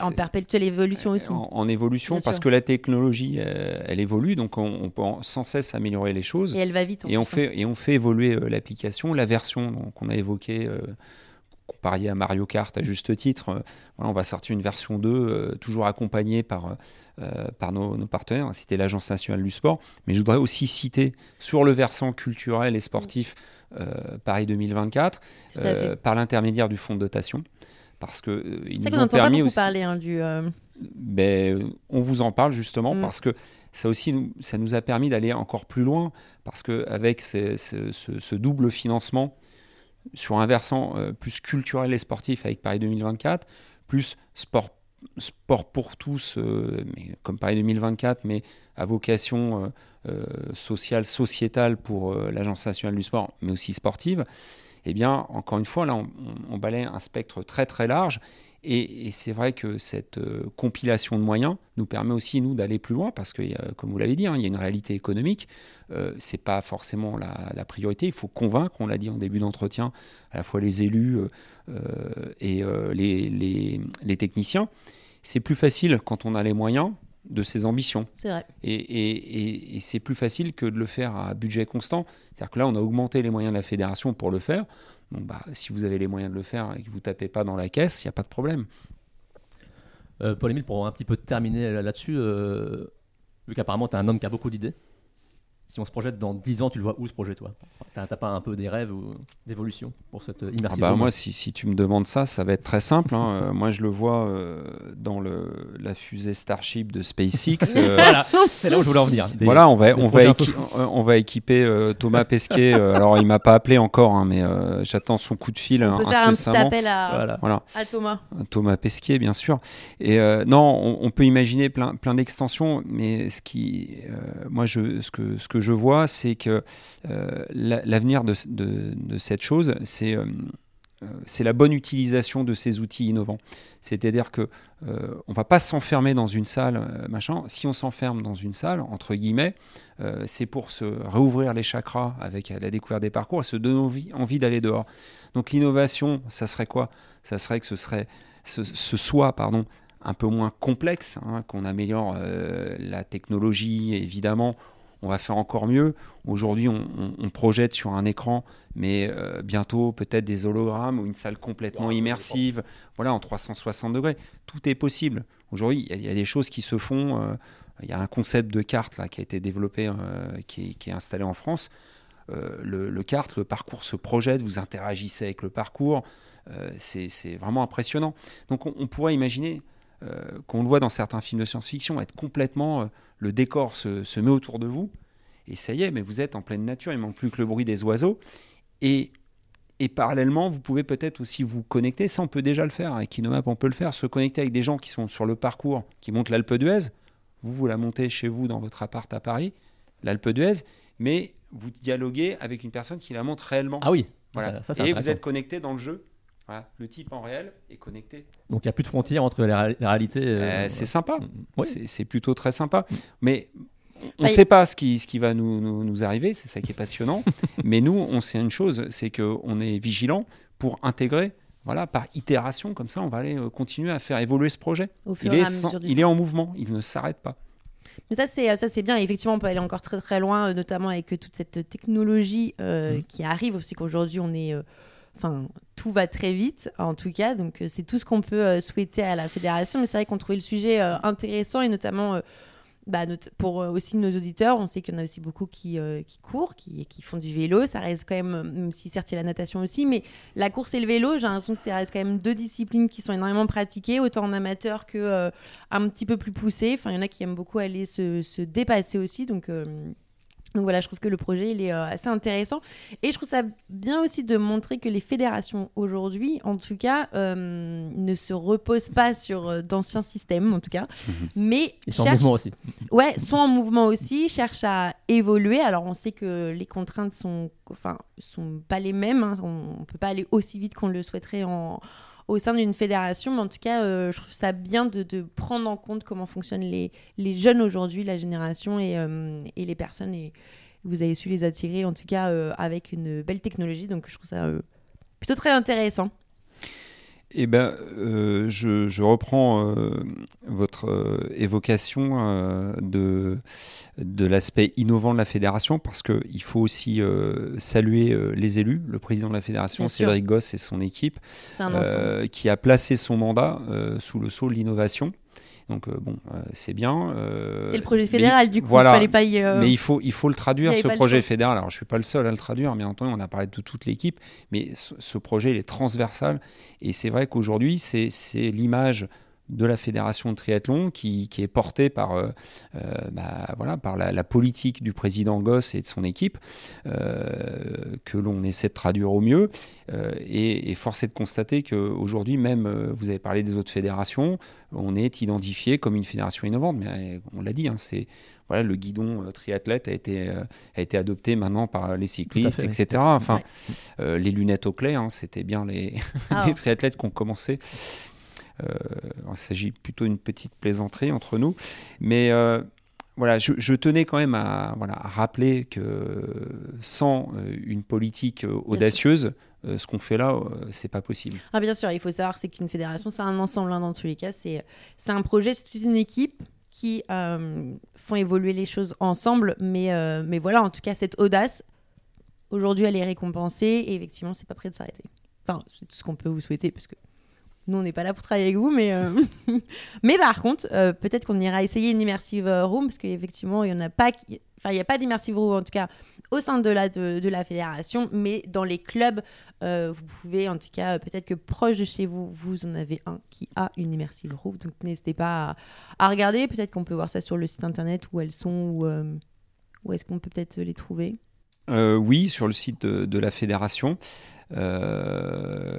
en perpétuelle évolution aussi. En, évolution parce que la technologie, elle, évolue, donc on, peut sans cesse améliorer les choses. Et elle va vite. et, on hein. fait, et on fait évoluer l'application, la version qu'on a évoquée comparé à Mario Kart à juste titre. Euh, on va sortir une version 2, euh, toujours accompagnée par, euh, par nos, partenaires. C'était l'Agence nationale du sport. Mais je voudrais aussi citer sur le versant culturel et sportif Paris 2024, par l'intermédiaire du fonds de dotation. Parce que ils nous ont permis aussi. Parler, hein, du, ben, on vous en parle justement mm. parce que ça aussi, ça nous a permis d'aller encore plus loin parce qu'avec ce, ce, ce, double financement, sur un versant euh, plus culturel et sportif avec Paris 2024, plus sport, sport pour tous, euh, mais, comme Paris 2024, mais à vocation euh, sociale, sociétale pour l'Agence nationale du sport, mais aussi sportive, eh bien, encore une fois, là, on, on balaye un spectre très très large et, c'est vrai que cette euh, compilation de moyens nous permet aussi, nous, d'aller plus loin, parce que, comme vous l'avez dit, hein, il y a une réalité économique. Euh, ce n'est pas forcément la, priorité. Il faut convaincre, on l'a dit en début d'entretien, à la fois les élus euh, et les, techniciens. C'est plus facile quand on a les moyens de ses ambitions. C'est vrai. Et, et, et c'est plus facile que de le faire à budget constant. C'est-à-dire que là, on a augmenté les moyens de la fédération pour le faire. Donc, bah, si vous avez les moyens de le faire et que vous tapez pas dans la caisse, il n'y a pas de problème. Euh, Paul-Émile, pour un petit peu terminer là-dessus, euh, vu qu'apparemment tu es un homme qui a beaucoup d'idées, si on se projette dans 10 ans, tu le vois où ce projet, toi? T'as pas un peu des rêves ou d'évolution pour cette immersion ah bah Moi, si, si, tu me demandes ça, ça va être très simple. Hein. Euh, moi, je le vois euh, dans le, la fusée Starship de SpaceX. Euh, voilà, c'est là où je voulais en venir. voilà, on va, on va, on va équiper Thomas Pesquet. alors, il m'a pas appelé encore, hein, mais j'attends son coup de fil on peut faire un petit appel à, voilà. à Thomas. Thomas Pesquet, bien sûr. Et non, on, on, peut imaginer plein, plein d'extensions, mais ce qui, moi, je, ce que, ce que je vois, c'est que euh, l'avenir de, cette chose, c'est euh, euh, la bonne utilisation de ces outils innovants. C'est-à-dire que on va pas s'enfermer dans une salle, machin. Si on s'enferme dans une salle, entre guillemets, c'est pour se réouvrir les chakras avec la découverte des parcours et se donner envie, envie d'aller dehors. Donc l'innovation, ça serait quoi? Ça serait que ce serait ce, soit pardon un peu moins complexe, hein, qu'on améliore la technologie évidemment on va faire encore mieux. Aujourd'hui, on, projette sur un écran, mais euh, bientôt peut-être des hologrammes ou une salle complètement immersive, voilà, en 360 degrés. Tout est possible. Aujourd'hui, il y, a des choses qui se font. Euh, il y a un concept de carte là, qui a été développé, euh, qui, est, installé en France. Le, carte, le parcours se projette, vous interagissez avec le parcours. c'est vraiment impressionnant. Donc on, pourrait imaginer qu'on le voit dans certains films de science-fiction, être complètement le décor se, met autour de vous, et ça y est, mais vous êtes en pleine nature, il ne manque plus que le bruit des oiseaux. Et, et parallèlement, vous pouvez peut-être aussi vous connecter, ça on peut déjà le faire, avec Inomap on peut le faire, se connecter avec des gens qui sont sur le parcours, qui montent l'Alpe d'Huez. Vous, vous la montez chez vous dans votre appart à Paris, l'Alpe d'Huez, mais vous dialoguez avec une personne qui la monte réellement. Ah oui, et vous êtes connecté dans le jeu. Voilà, le type en réel est connecté. Donc il n'y a plus de frontières entre la, réalité. Euh, c'est sympa. Mm, mm. C'est plutôt très sympa. Mm. Mais on ne sait pas ce qui, ce qui va nous, nous, arriver, c'est ça qui est passionnant. Mais nous, on sait une chose, c'est qu'on est vigilant pour intégrer, voilà, par itération, comme ça, on va aller euh, continuer à faire évoluer ce projet. il est, il est en mouvement, il ne s'arrête pas. Mais ça, c'est ça, c'est bien. effectivement, on peut aller encore très très loin, euh, notamment avec toute cette technologie qui arrive aussi qu'aujourd'hui on est Enfin, tout va très vite, en tout cas. Donc, euh, c'est tout ce qu'on peut euh, souhaiter à la fédération. Mais c'est vrai qu'on trouvait le sujet euh, intéressant et notamment. Bah, pour aussi nos auditeurs, on sait qu'il y en a aussi beaucoup qui, qui courent, qui, qui, font du vélo. Ça reste quand même, même si certes il y a la natation aussi, mais la course et le vélo, j'ai l'impression que ça reste quand même deux disciplines qui sont énormément pratiquées, autant en amateur que un petit peu plus poussées. Enfin, il y en a qui aiment beaucoup aller se, se dépasser aussi. Donc, donc voilà, je trouve que le projet, il est euh, assez intéressant. Et je trouve ça bien aussi de montrer que les fédérations aujourd'hui, en tout cas, euh, ne se reposent pas sur euh, d'anciens systèmes, en tout cas, mhm. mais... Ils sont en mouvement aussi. Ouais, sont en mouvement aussi, cherchent à évoluer. Alors on sait que les contraintes sont, enfin, sont pas les mêmes. Hein. On ne peut pas aller aussi vite qu'on le souhaiterait en au sein d'une fédération. Mais en tout cas, euh, je trouve ça bien de, prendre en compte comment fonctionnent les, les jeunes aujourd'hui, la génération et, euh, et, les personnes. Et vous avez su les attirer, en tout cas, euh, avec une belle technologie. Donc, je trouve ça plutôt très intéressant. Eh ben, euh, je, je, reprends euh, votre euh, évocation euh, de, de l'aspect innovant de la fédération parce qu'il faut aussi saluer les élus, le président de la fédération, Bien Cédric Goss et son équipe, qui a placé son mandat sous le sceau de l'innovation. Donc euh, bon, euh, c'est bien. euh, C'était le projet fédéral, mais- du coup, voilà. il fallait pas y. Mais il faut, il faut le traduire, ce projet fédéral. Alors, je ne suis pas le seul à le traduire, bien entendu, on a parlé de toute l'équipe, mais ce, ce projet, il est transversal. Et c'est vrai qu'aujourd'hui, c'est c'est l'image de la fédération de triathlon qui, qui est portée par, euh, euh, bah, voilà, par la, la politique du président Goss et de son équipe, euh, que l'on essaie de traduire au mieux. Euh, et, et force est de constater qu'aujourd'hui, même, vous avez parlé des autres fédérations, on est identifié comme une fédération innovante. Mais on l'a dit, hein, c'est voilà, le guidon triathlète a été, a été adopté maintenant par les cyclistes, fait, etc. Enfin, Ouais. euh, les lunettes au clé, hein, c'était bien les, Ah, les triathlètes qui ont commencé. Euh, il s'agit plutôt d'une petite plaisanterie entre nous. Mais euh, voilà, je, je tenais quand même à, voilà, à rappeler que sans euh, une politique audacieuse, ce qu'on fait là, c'est pas possible. Ah, bien sûr, il faut savoir c'est qu'une fédération, c'est un ensemble hein, dans tous les cas. C'est un projet, c'est une équipe qui euh, font évoluer les choses ensemble. Mais, euh, mais voilà, en tout cas, cette audace, aujourd'hui, elle est récompensée et effectivement, c'est pas prêt de s'arrêter. Enfin, c'est tout ce qu'on peut vous souhaiter parce que nous, on n'est pas là pour travailler avec vous. Mais, euh, par contre, euh, peut-être qu'on ira essayer une immersive euh, room parce qu'effectivement, il y en a pas. Enfin, il n'y a pas d'immersive room, en tout cas, au sein de la, de, la fédération, mais dans les clubs, vous pouvez, en tout cas, peut-être que proche de chez vous, vous en avez un qui a une immersive room. Donc n'hésitez pas à, regarder. Peut-être qu'on peut voir ça sur le site internet où elles sont ou où est-ce qu'on peut peut-être les trouver. Euh, oui, sur le site de, de la fédération. Euh,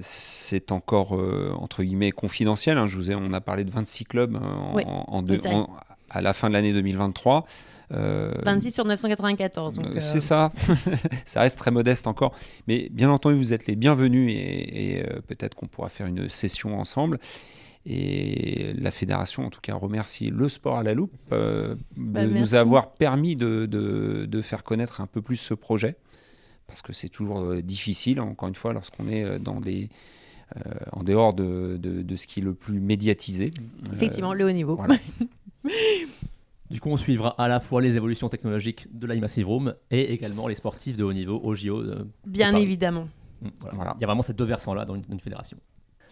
c'est encore euh, entre guillemets confidentiel. hein. Je vous ai, on a parlé de 26 clubs hein, en, Oui. en deux- en- à la fin de l'année 2023. Euh, 26 sur 994. Donc, Euh, euh, C'est ça. ça reste très modeste encore. Mais bien entendu, vous êtes les bienvenus et, et, peut-être qu'on pourra faire une session ensemble. Et la fédération, en tout cas, remercie le sport à la loupe euh, Bah, de nous avoir permis de, de- de faire connaître un peu plus ce projet. Parce que c'est toujours euh, difficile, encore une fois, lorsqu'on est euh, dans des, euh, en dehors de, de- de ce qui est le plus médiatisé. Euh, Effectivement, le haut niveau. voilà. Du coup, on suivra à la fois les évolutions technologiques de l'Immersive Room et également les sportifs de haut niveau au JO. Bien évidemment. mm, voilà. Voilà. Il y a vraiment ces deux versants-là dans une, dans une fédération.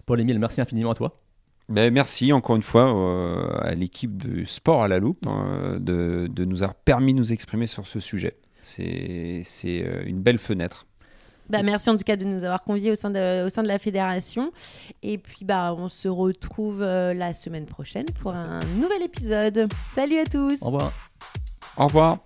Paul-Émile, merci infiniment à toi. Ben, merci encore une fois euh, à l'équipe de Sport à la loupe hein, de, de nous avoir permis de nous exprimer sur ce sujet. C'est euh, une belle fenêtre. Bah, merci en tout cas de nous avoir conviés au sein de, au sein de la fédération. Et puis bah, on se retrouve euh, la semaine prochaine pour un nouvel épisode. Salut à tous Au revoir. Au revoir.